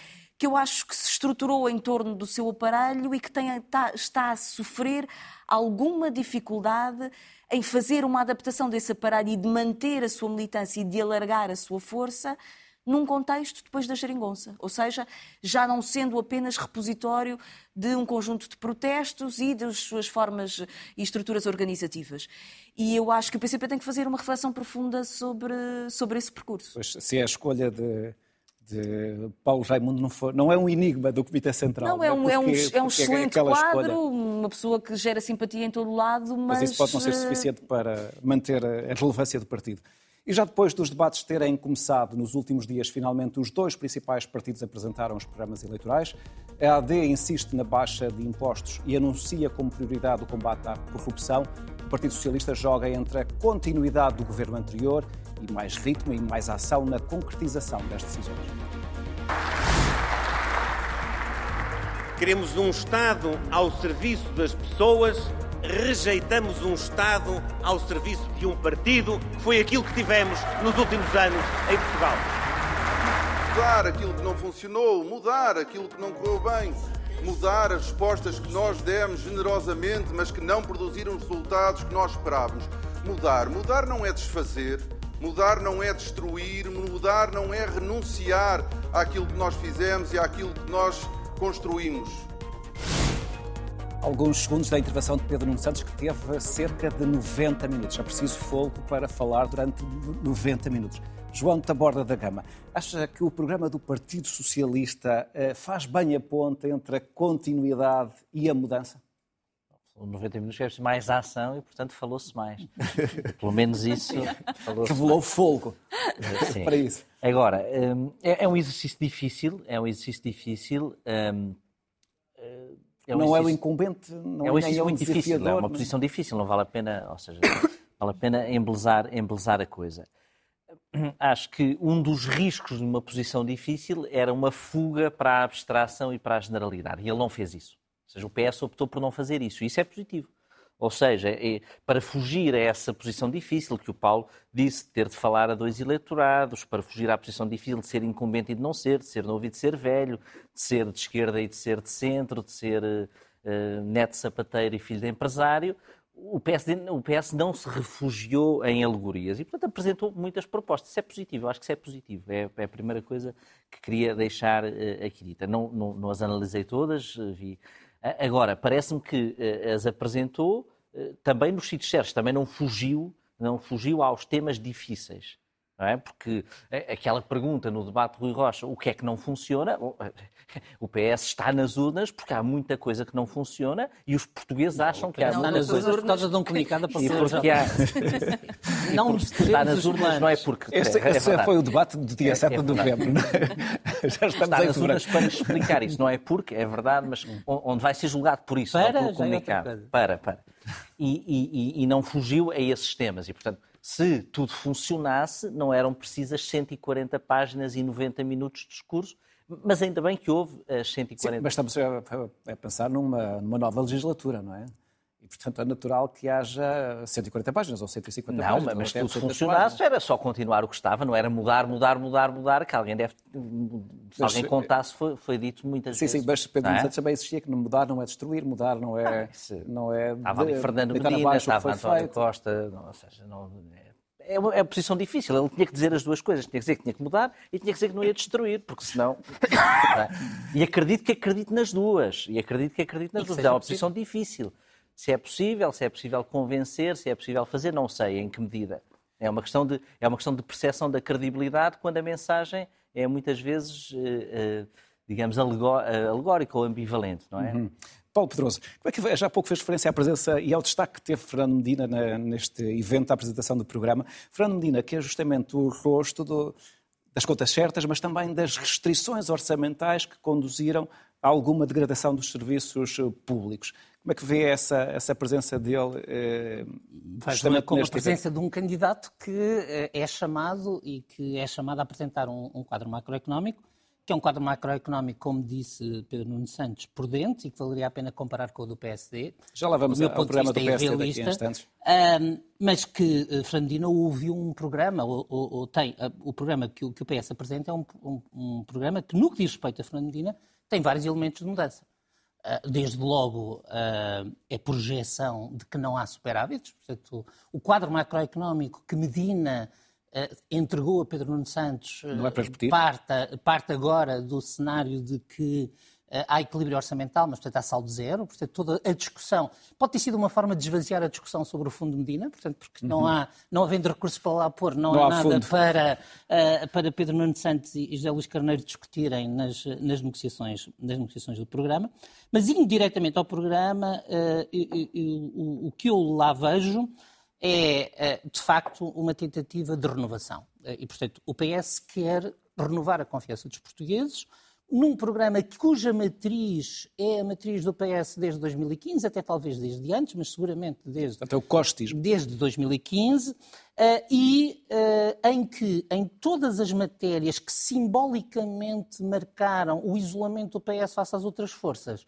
que eu acho que se estruturou em torno do seu aparelho e que tem, está, está a sofrer alguma dificuldade em fazer uma adaptação desse aparelho e de manter a sua militância e de alargar a sua força num contexto depois da geringonça, ou seja, já não sendo apenas repositório de um conjunto de protestos e das suas formas e estruturas organizativas. E eu acho que o PCP tem que fazer uma reflexão profunda sobre, sobre esse percurso. Pois, se é a escolha de de Paulo Raimundo não, for, não é um enigma do Comitê Central. Não, é um, porque, é um, é um é excelente é quadro, escolha. uma pessoa que gera simpatia em todo lado, mas... Mas isso pode não ser suficiente para manter a relevância do partido. E já depois dos debates terem começado nos últimos dias, finalmente os dois principais partidos apresentaram os programas eleitorais. A AD insiste na baixa de impostos e anuncia como prioridade o combate à corrupção. O Partido Socialista joga entre a continuidade do governo anterior e mais ritmo e mais ação na concretização das decisões. Queremos um Estado ao serviço das pessoas, rejeitamos um Estado ao serviço de um partido, que foi aquilo que tivemos nos últimos anos em Portugal. Mudar aquilo que não funcionou, mudar aquilo que não correu bem, mudar as respostas que nós demos generosamente, mas que não produziram os resultados que nós esperávamos. Mudar. Mudar não é desfazer, Mudar não é destruir, mudar não é renunciar àquilo que nós fizemos e àquilo que nós construímos. Alguns segundos da intervenção de Pedro Nuno Santos, que teve cerca de 90 minutos. É preciso fogo para falar durante 90 minutos. João Taborda da Gama, acha que o programa do Partido Socialista eh, faz bem a ponta entre a continuidade e a mudança? 90 minutos é mais ação e, portanto, falou-se mais. Pelo menos isso. Revelou fogo Sim. para isso. Agora, hum, é, é, um exercício difícil, é um exercício difícil. Um, é um não exercício, é o incumbente, não é um exercício é muito difícil, é uma posição difícil, não vale a pena, ou seja, vale a pena embelezar, embelezar a coisa. Acho que um dos riscos de uma posição difícil era uma fuga para a abstração e para a generalidade, e ele não fez isso. Ou seja, o PS optou por não fazer isso. Isso é positivo. Ou seja, é, para fugir a essa posição difícil que o Paulo disse, ter de falar a dois eleitorados, para fugir à posição difícil de ser incumbente e de não ser, de ser novo e de ser velho, de ser de esquerda e de ser de centro, de ser uh, neto sapateiro e filho de empresário, o, PSD, o PS não se refugiou em alegorias e, portanto, apresentou muitas propostas. Isso é positivo, eu acho que isso é positivo. É, é a primeira coisa que queria deixar uh, aqui dita. Não, não, não as analisei todas, vi Agora, parece-me que eh, as apresentou eh, também nos sítios certos, também não fugiu, não fugiu aos temas difíceis. É? Porque é, aquela pergunta no debate de Rui Rocha, o que é que não funciona? O PS está nas urnas porque há muita coisa que não funciona e os portugueses acham que há não, muita nas coisa... Urnas, por causa de um comunicado para e porque há... não está nas urnas não é porque... Esse, é, esse foi o debate do dia é, 7 de novembro. É? Já estamos está nas urnas para explicar isso, não é porque, é verdade, mas onde vai ser julgado por isso, para, não pelo comunicado. Para, para. E, e, e não fugiu a esses temas e, portanto, se tudo funcionasse, não eram precisas 140 páginas e 90 minutos de discurso, mas ainda bem que houve as 140. Sim, mas estamos a, a pensar numa, numa nova legislatura, não é? Portanto, é natural que haja 140 páginas ou 150 não, páginas. Não, mas se tudo funcionasse era só continuar o que estava, não era mudar, mudar, mudar, mudar, que alguém deve... Se alguém contasse, foi, foi dito muitas sim, vezes. Sim, sim, mas Pedro é? Também existia que mudar não é destruir, mudar não é... Ah, não é estava ali Fernando Medina, estava António feito. Costa, não, ou seja, não, é uma, é uma posição difícil. Ele tinha que dizer as duas coisas. Tinha que dizer que tinha que mudar e tinha que dizer que não ia destruir, porque senão. e acredito que acredito nas duas. E acredito que acredito nas duas. É uma posição difícil. Se é possível, se é possível convencer, se é possível fazer, não sei em que medida. É uma questão de, é uma questão de percepção da credibilidade quando a mensagem é muitas vezes, eh, eh, digamos, alegórica ou ambivalente, não é? Uhum. Paulo Pedroso, como é que já há pouco fez referência à presença e ao destaque que teve Fernando Medina na, neste evento da apresentação do programa? Fernando Medina, que é justamente o rosto do, das contas certas, mas também das restrições orçamentais que conduziram a alguma degradação dos serviços eh, públicos. Como é que vê essa, essa presença dele? Eh, justamente como a presença evento? de um candidato que eh, é chamado e que é chamado a apresentar um, um quadro macroeconómico que é um quadro macroeconómico, como disse Pedro Nuno Santos, prudente e que valeria a pena comparar com o do PSD. Já lá vamos ao programa do é PSD daqui a instantes. Um, mas que uh, Fernandina ouviu um programa, ou, ou, ou tem, uh, o programa que o, que o PS apresenta é um, um, um, programa que, no que diz respeito a Fernandina, tem vários elementos de mudança. Uh, desde logo, é projeção de que não há superávites, portanto, o quadro macroeconómico que Medina Uh, entregou a Pedro Nuno Santos é parte, parte agora do cenário de que há equilíbrio orçamental, mas portanto há saldo zero, portanto toda a discussão pode ter sido uma forma de esvaziar a discussão sobre o Fundo Medina, portanto porque uhum. não há, não havendo recursos para lá pôr, não, não há, há nada para, para Pedro Nuno Santos e José Luís Carneiro discutirem nas, nas, negociações, nas negociações do programa, mas indo diretamente ao programa, o, o que eu lá vejo é, eh, de facto, uma tentativa de renovação. Eh, e, portanto, o PS quer renovar a confiança dos portugueses num programa cuja matriz é a matriz do PS desde 2015, até talvez desde antes, mas seguramente desde, até o Costis. desde 2015, eh, e em que, em todas as matérias que simbolicamente marcaram o isolamento do PS face às outras forças,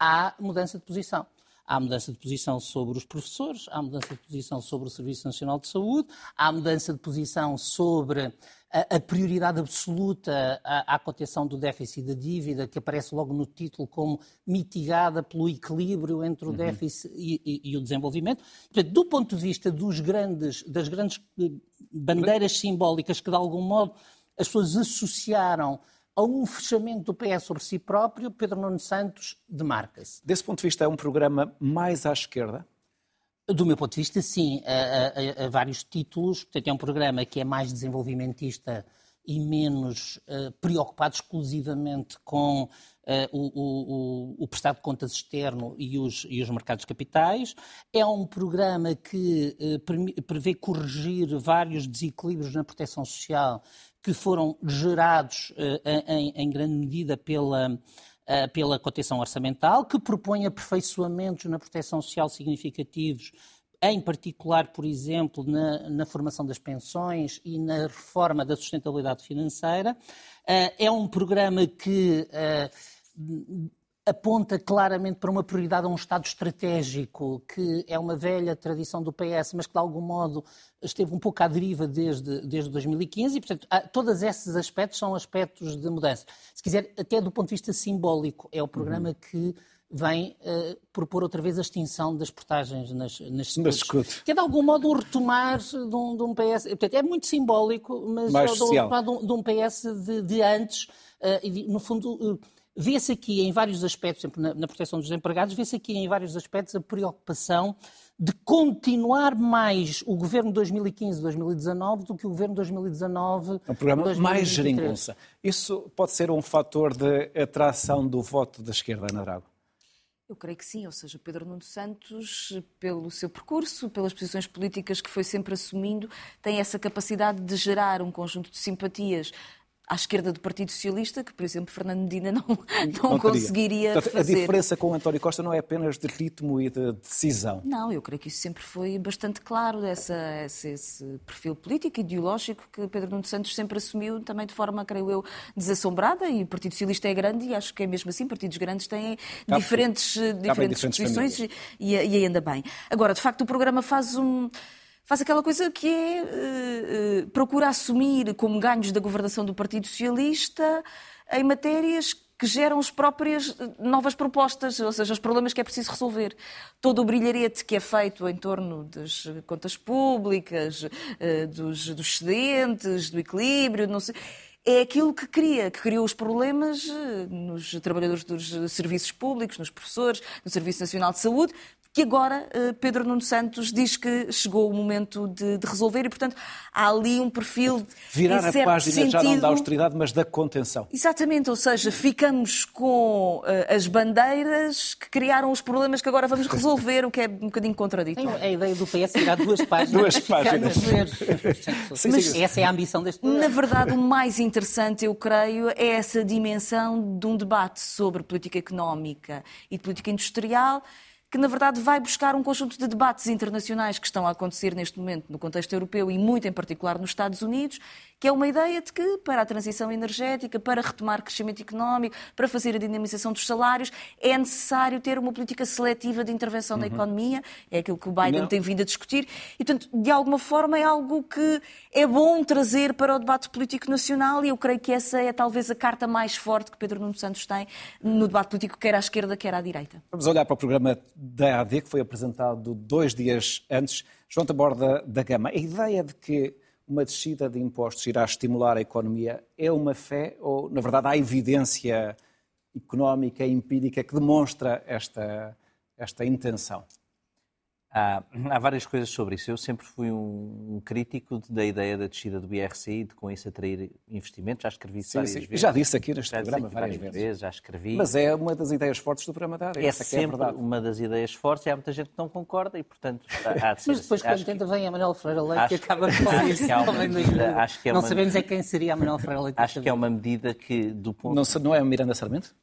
há mudança de posição. Há mudança de posição sobre os professores, há mudança de posição sobre o Serviço Nacional de Saúde, há mudança de posição sobre a, a prioridade absoluta à, à contenção do déficit da dívida, que aparece logo no título como mitigada pelo equilíbrio entre o uhum. déficit e, e, e, o desenvolvimento. Portanto, do ponto de vista dos grandes, das grandes eh, bandeiras simbólicas que, de algum modo, as pessoas associaram a um fechamento do PS sobre si próprio, Pedro Nuno Santos demarca-se. Desse ponto de vista, é um programa mais à esquerda? Do meu ponto de vista, sim, a, a, a vários títulos. Portanto, é um programa que é mais desenvolvimentista e menos uh, preocupado exclusivamente com uh, o, o, o, prestado de contas externo e os, e os mercados capitais. É um programa que uh, prevê corrigir vários desequilíbrios na proteção social que foram gerados uh, em, em, grande medida pela, uh, pela contenção orçamental, que propõe aperfeiçoamentos na proteção social significativos, em particular, por exemplo, na, na formação das pensões e na reforma da sustentabilidade financeira. Uh, é um programa que aponta claramente para uma prioridade a um Estado estratégico, que é uma velha tradição do PS, mas que de algum modo esteve um pouco à deriva desde, desde 2015 e, portanto, todos esses aspectos são aspectos de mudança. Se quiser, até do ponto de vista simbólico, é o programa uhum. que vem uh, propor outra vez a extinção das portagens nas, nas escutas. Que é de algum modo um retomar de um, de um PS. Portanto, é muito simbólico, mas Mais é de um, de um PS de, de antes. Uh, e, no fundo, uh, Vê-se aqui em vários aspectos, sempre na, na proteção dos empregados, vê-se aqui em vários aspectos a preocupação de continuar mais o governo 2015-2019 do que o governo 2019 É um programa mais geringonça. Isso pode ser um fator de atração do voto da esquerda, Ana Drago? Eu creio que sim, ou seja, Pedro Nuno Santos, pelo seu percurso, pelas posições políticas que foi sempre assumindo, tem essa capacidade de gerar um conjunto de simpatias à esquerda do Partido Socialista, que, por exemplo, Fernando Medina não, não, não conseguiria Portanto, fazer. A diferença com o António Costa não é apenas de ritmo e de decisão. Não, eu creio que isso sempre foi bastante claro, essa, esse, esse perfil político, ideológico, que Pedro Nuno Santos sempre assumiu, também de forma, creio eu, desassombrada, e o Partido Socialista é grande, e acho que é mesmo assim, partidos grandes têm diferentes, diferentes, diferentes posições, e, e ainda bem. Agora, de facto, o programa faz um faz aquela coisa que é uh, procura assumir como ganhos da governação do Partido Socialista em matérias que geram as próprias eh, novas propostas, ou seja, os problemas que é preciso resolver. Todo o brilharete que é feito em torno das contas públicas, dos, dos excedentes, do equilíbrio, não sei, é aquilo que cria, que criou os problemas nos trabalhadores dos serviços públicos, nos professores, no Serviço Nacional de Saúde, que agora eh, Pedro Nuno Santos diz que chegou o momento de, de resolver e, portanto, há ali um perfil. Virar em a certo página sentido, já não da austeridade, mas da contenção. Exatamente, ou seja, ficamos com uh, as bandeiras que criaram os problemas que agora vamos resolver, o que é um bocadinho contraditório. A ideia do PS tirar duas páginas. duas páginas. sim, Mas sim. essa é a ambição deste programa. Na verdade, o mais interessante, eu creio, é essa dimensão de um debate sobre política económica e de política industrial que na verdade vai buscar um conjunto de debates internacionais que estão a acontecer neste momento no contexto europeu e muito em particular nos Estados Unidos, que é uma ideia de que para a transição energética, para retomar crescimento económico, para fazer a dinamização dos salários, é necessário ter uma política seletiva de intervenção uhum. na economia, é aquilo que o Biden Não. tem vindo a discutir, e portanto, de alguma forma é algo que é bom trazer para o debate político nacional e eu creio que essa é talvez a carta mais forte que Pedro Nuno Santos tem no debate político, quer à esquerda, quer à direita. Vamos olhar para o programa da AD, que foi apresentado dois dias antes. João Taborda da Gama, a ideia de que uma descida de impostos irá estimular a economia é uma fé ou, na verdade, há evidência económica e empírica que demonstra esta, esta intenção? Há, há, várias coisas sobre isso. Eu sempre fui um, um, crítico da ideia da descida do IRCI, de com isso atrair investimentos. Já escrevi isso várias sim. vezes. Já disse aqui neste já programa várias, várias vezes. Já escrevi. Mas é uma das ideias fortes do programa da área. É sempre é uma das ideias fortes e há muita gente que não concorda e, portanto, há de ser. Mas depois, quando acho tenta, que... vem a Manuel Freire Leite que acaba com isso. Acho que é uma... Não sabemos é quem seria a Manuel Freire Leite. Acho que é uma medida que, do ponto... Não, não é o Miranda Sarmento?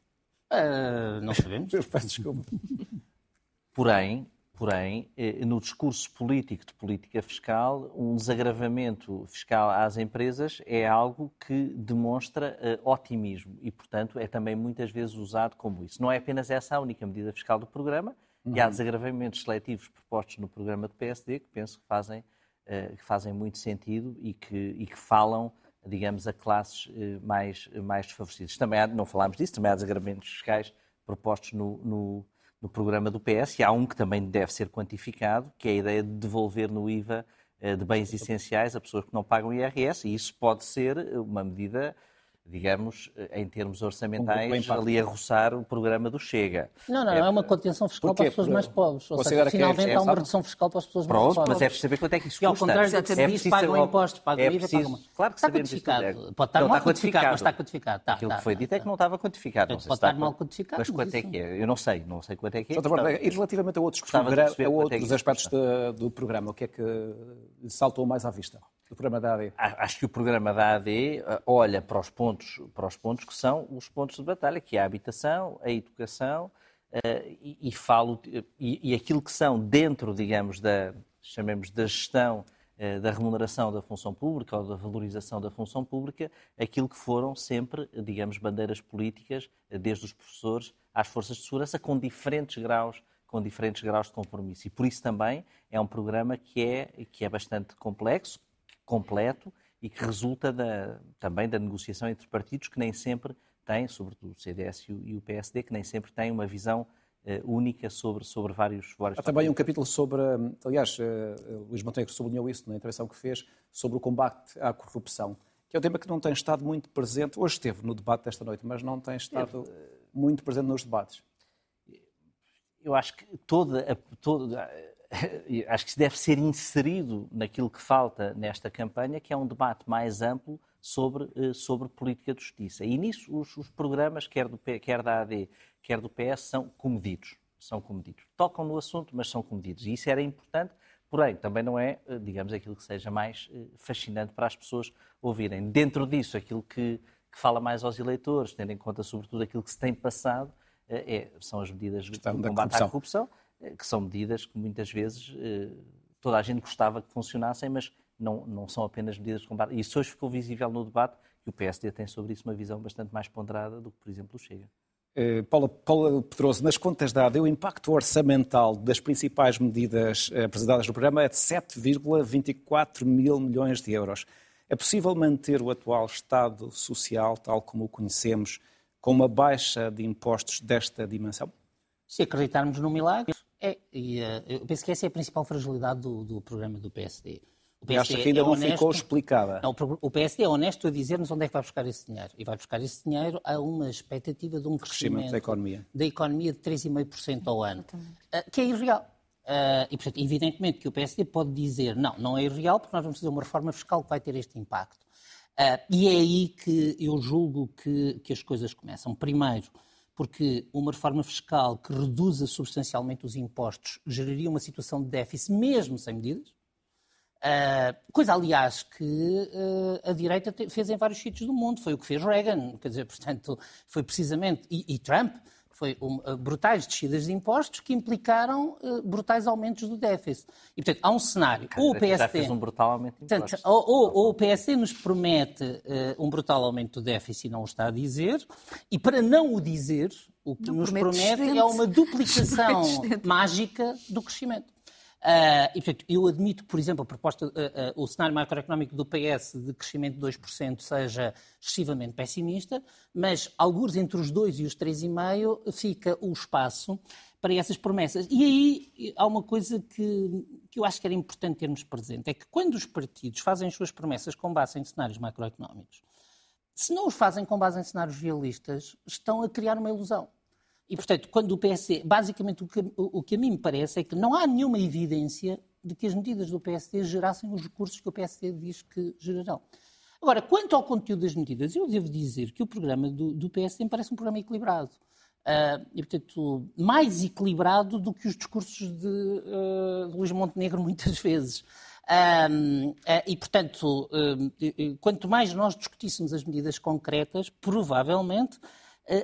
Uh, não sabemos. Peço desculpa. Porém, Porém, eh, no discurso político de política fiscal, um desagravamento fiscal às empresas é algo que demonstra uh, otimismo e, portanto, é também muitas vezes usado como isso. Não é apenas essa a única medida fiscal do programa, uhum. e há desagravamentos seletivos propostos no programa do PSD que penso que fazem, uh, que fazem muito sentido e que, e que falam digamos, a classes mais, mais desfavorecidas. Também há, não falámos disso, também há desagravamentos fiscais propostos no, no, no programa do PS, e há um que também deve ser quantificado, que é a ideia de devolver no IVA eh, de bens essenciais a pessoas que não pagam IRS, e isso pode ser uma medida digamos, em termos orçamentais, um ali a roçar o programa do Chega. Não, não, é, é uma contenção fiscal para as pessoas mais pobres. Ou seja, finalmente é, é, há uma redução fiscal para as pessoas Pronto, mais pobres. mas é perceber quanto é que isso custa. E ao contrário é diz, pagam impostos, pagam é IVA, pagam... Claro que está quantificado. É. Pode estar não, mal está quantificado, mas está quantificado. Está, Aquilo está, que foi dito é que não estava quantificado. Pode estar mal quantificado. Mas quanto é que é? Eu não sei, não sei quanto é que é. E relativamente a outros, a outros aspectos do programa, o que é que saltou mais à vista? Do programa da AD? Acho que o programa da AD eh, olha para os pontos, para os pontos que são os pontos de batalha, que é a habitação, a educação uh, e, e, falo e, e, aquilo que são dentro, digamos, da chamemos da gestão uh, da remuneração da função pública ou da valorização da função pública, aquilo que foram sempre, digamos, bandeiras políticas, desde os professores às forças de segurança, com diferentes graus com diferentes graus de compromisso. E por isso também é um programa que é, que é bastante complexo, completo e que resulta da, também da negociação entre partidos que nem sempre têm, sobretudo o CDS e o PSD, que nem sempre têm uma visão uh, única sobre, sobre vários, vários... Há também um capítulo sobre, aliás, uh, Luís Montenegro sublinhou isso na intervenção que fez, sobre o combate à corrupção, que é um tema que não tem estado muito presente, hoje esteve no debate desta noite, mas não tem estado muito presente nos debates. Eu acho que toda, toda acho que deve ser inserido naquilo que falta nesta campanha, que é um debate mais amplo sobre, eh, sobre política de justiça. E nisso os, os programas, quer, do, quer da AD, quer do PS, são comedidos. São comedidos. Tocam no assunto, mas são comedidos. E isso era importante, porém, também não é, eh, digamos, aquilo que seja mais eh, fascinante para as pessoas ouvirem. Dentro disso, aquilo que, que fala mais aos eleitores, tendo em conta, sobretudo, aquilo que se tem passado, é, são as medidas de combate à corrupção que são medidas que muitas vezes eh, toda a gente gostava que funcionassem, mas não, não são apenas medidas de combate. E isso hoje ficou visível no debate, que o PSD tem sobre isso uma visão bastante mais ponderada do que, por exemplo, o Chega. Uh, Paula, Paula Pedroso, nas contas da AD, o impacto orçamental das principais medidas apresentadas no programa é de 7,24 mil milhões de euros. É possível manter o atual Estado social, tal como o conhecemos, com uma baixa de impostos desta dimensão? Se acreditarmos no milagre, é, e, uh, eu penso que essa é a principal fragilidade do, do programa do PSD. O PSD Acho que ainda é não honesto, ficou explicada. Não, o PSD é honesto a dizer-nos onde é que vai buscar esse dinheiro. E vai buscar esse dinheiro a uma expectativa de um crescimento, crescimento da economia. da economia de 3,5% ao ano, uh, que é irreal. Uh, e, portanto, evidentemente que o PSD pode dizer não, não é irreal, porque nós vamos fazer uma reforma fiscal que vai ter este impacto. Uh, e é aí que eu julgo que, que as coisas começam. Primeiro, porque uma reforma fiscal que reduza substancialmente os impostos geraria uma situação de déficit, mesmo sem medidas. Uh, coisa, aliás, que uh, a direita fez em vários sítios do mundo. Foi o que fez Reagan, quer dizer, portanto, foi precisamente. E, e Trump, foi um, uh, brutais descidas de impostos que implicaram uh, brutais aumentos do déficit. E, portanto, há um cenário. Cara, ou o PSD, já fez um brutal aumento de impostos. Portanto, ou, ou, ou, o PSD nos promete uh, um brutal aumento do déficit e não o está a dizer, e para não o dizer, o que não nos promete é uma duplicação mágica do crescimento. Uh, e, portanto, eu admito, por exemplo, a proposta, uh, uh, o cenário macroeconómico do PS de crescimento de 2% seja excessivamente pessimista, mas, alguns entre os 2 e os 3,5% fica o espaço para essas promessas. E aí há uma coisa que, que eu acho que era importante termos presente: é que quando os partidos fazem as suas promessas com base em cenários macroeconómicos, se não os fazem com base em cenários realistas, estão a criar uma ilusão. E, portanto, quando o PSD, basicamente o que, o que a mim me parece é que não há nenhuma evidência de que as medidas do PSD gerassem os recursos que o PSD diz que gerarão. Agora, quanto ao conteúdo das medidas, eu devo dizer que o programa do, do PSD me parece um programa equilibrado. Uh, e, portanto, mais equilibrado do que os discursos de, uh, de Luís Montenegro muitas vezes. Uh, e, portanto, quanto mais nós discutíssemos as medidas concretas, provavelmente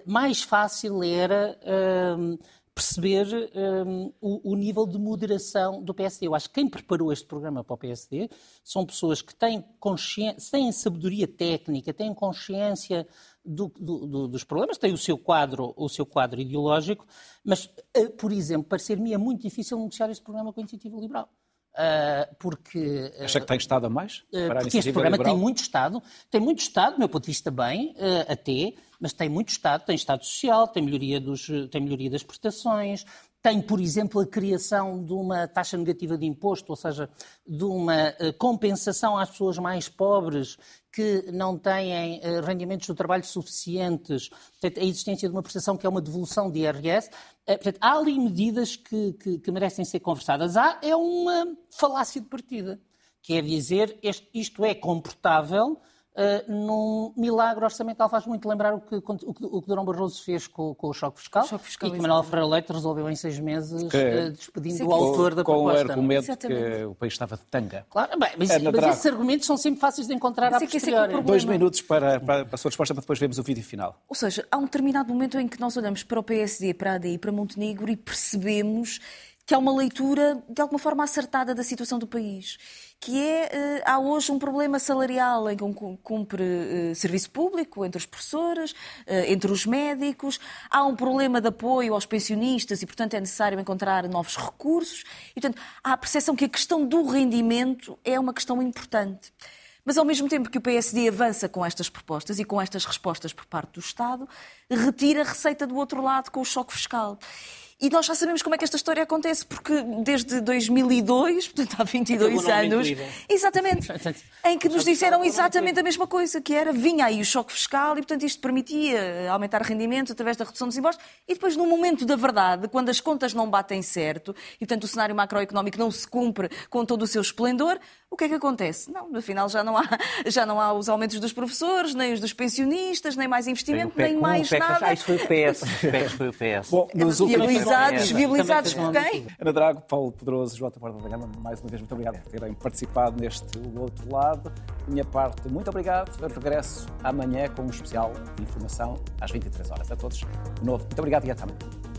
mais fácil era ehm, perceber um, o, o, nível de moderação do PSD. Eu acho que quem preparou este programa para o PSD são pessoas que têm consciência, têm sabedoria técnica, têm consciência do, do, do, dos problemas, têm o seu quadro, o seu quadro ideológico, mas, uh, por exemplo, parecer-me é muito difícil negociar este programa com a iniciativa liberal. Uh, porque. Uh, Acha que tem Estado a mais? Uh, porque este programa liberal? tem muito Estado, tem muito Estado, do meu ponto de vista, bem, até, mas tem muito Estado, tem Estado social, tem melhoria, dos, tem melhoria das prestações, tem, por exemplo, a criação de uma taxa negativa de imposto, ou seja, de uma compensação às pessoas mais pobres que não têm rendimentos do trabalho suficientes, a existência de uma prestação que é uma devolução de IRS. É, portanto, há ali medidas que, que, que, merecem ser conversadas. Há é uma falácia de partida. Quer dizer, este, isto é comportável uh, num milagre orçamental. Faz muito lembrar o que o, que, o que Durão Barroso fez com, com o choque fiscal, o choque fiscal e que Manuel Ferreira Leite resolveu em seis meses, uh, despedindo o autor da com proposta. Com o argumento que o país estava de tanga. Claro, bem, mas, mas esses argumentos são sempre fáceis de encontrar mas à é posteriori. É Dois minutos para, para, para a sua resposta, para depois vermos o vídeo final. Ou seja, há um determinado momento em que nós olhamos para o PSD, para a AD para Montenegro e percebemos que há uma leitura de alguma forma acertada da situação do país que é, uh, há hoje um problema salarial em que cumpre uh, serviço público entre os professores, uh, entre os médicos, há um problema de apoio aos pensionistas e, portanto, é necessário encontrar novos recursos. E, portanto, há a percepção que a questão do rendimento é uma questão importante. Mas, ao mesmo tempo que o PSD avança com estas propostas e com estas respostas por parte do Estado, retira a receita do outro lado com o choque fiscal. E nós já sabemos como é que esta história acontece, porque desde 2002, portanto há 22 é anos, exatamente, em que nos disseram exatamente a mesma coisa, que era, vinha aí o choque fiscal e, portanto, isto permitia aumentar rendimentos através da redução dos impostos, e depois, no momento da verdade, quando as contas não batem certo, e, portanto, o cenário macroeconómico não se cumpre com todo o seu esplendor, o que é que acontece? Não, afinal já não há, já não há os aumentos dos professores, nem os dos pensionistas, nem mais investimento, nem mais nada. Ah, isso foi o PS. foi o PS. Bom, nos viabilizados, viabilizados por quem? Ana Drago, Paulo Pedroso, João Porta da Gama, mais uma vez, muito obrigado por terem participado neste outro lado. Minha parte, muito obrigado. Eu regresso amanhã com um especial de informação às 23 horas. A todos, de novo, muito obrigado e até amanhã.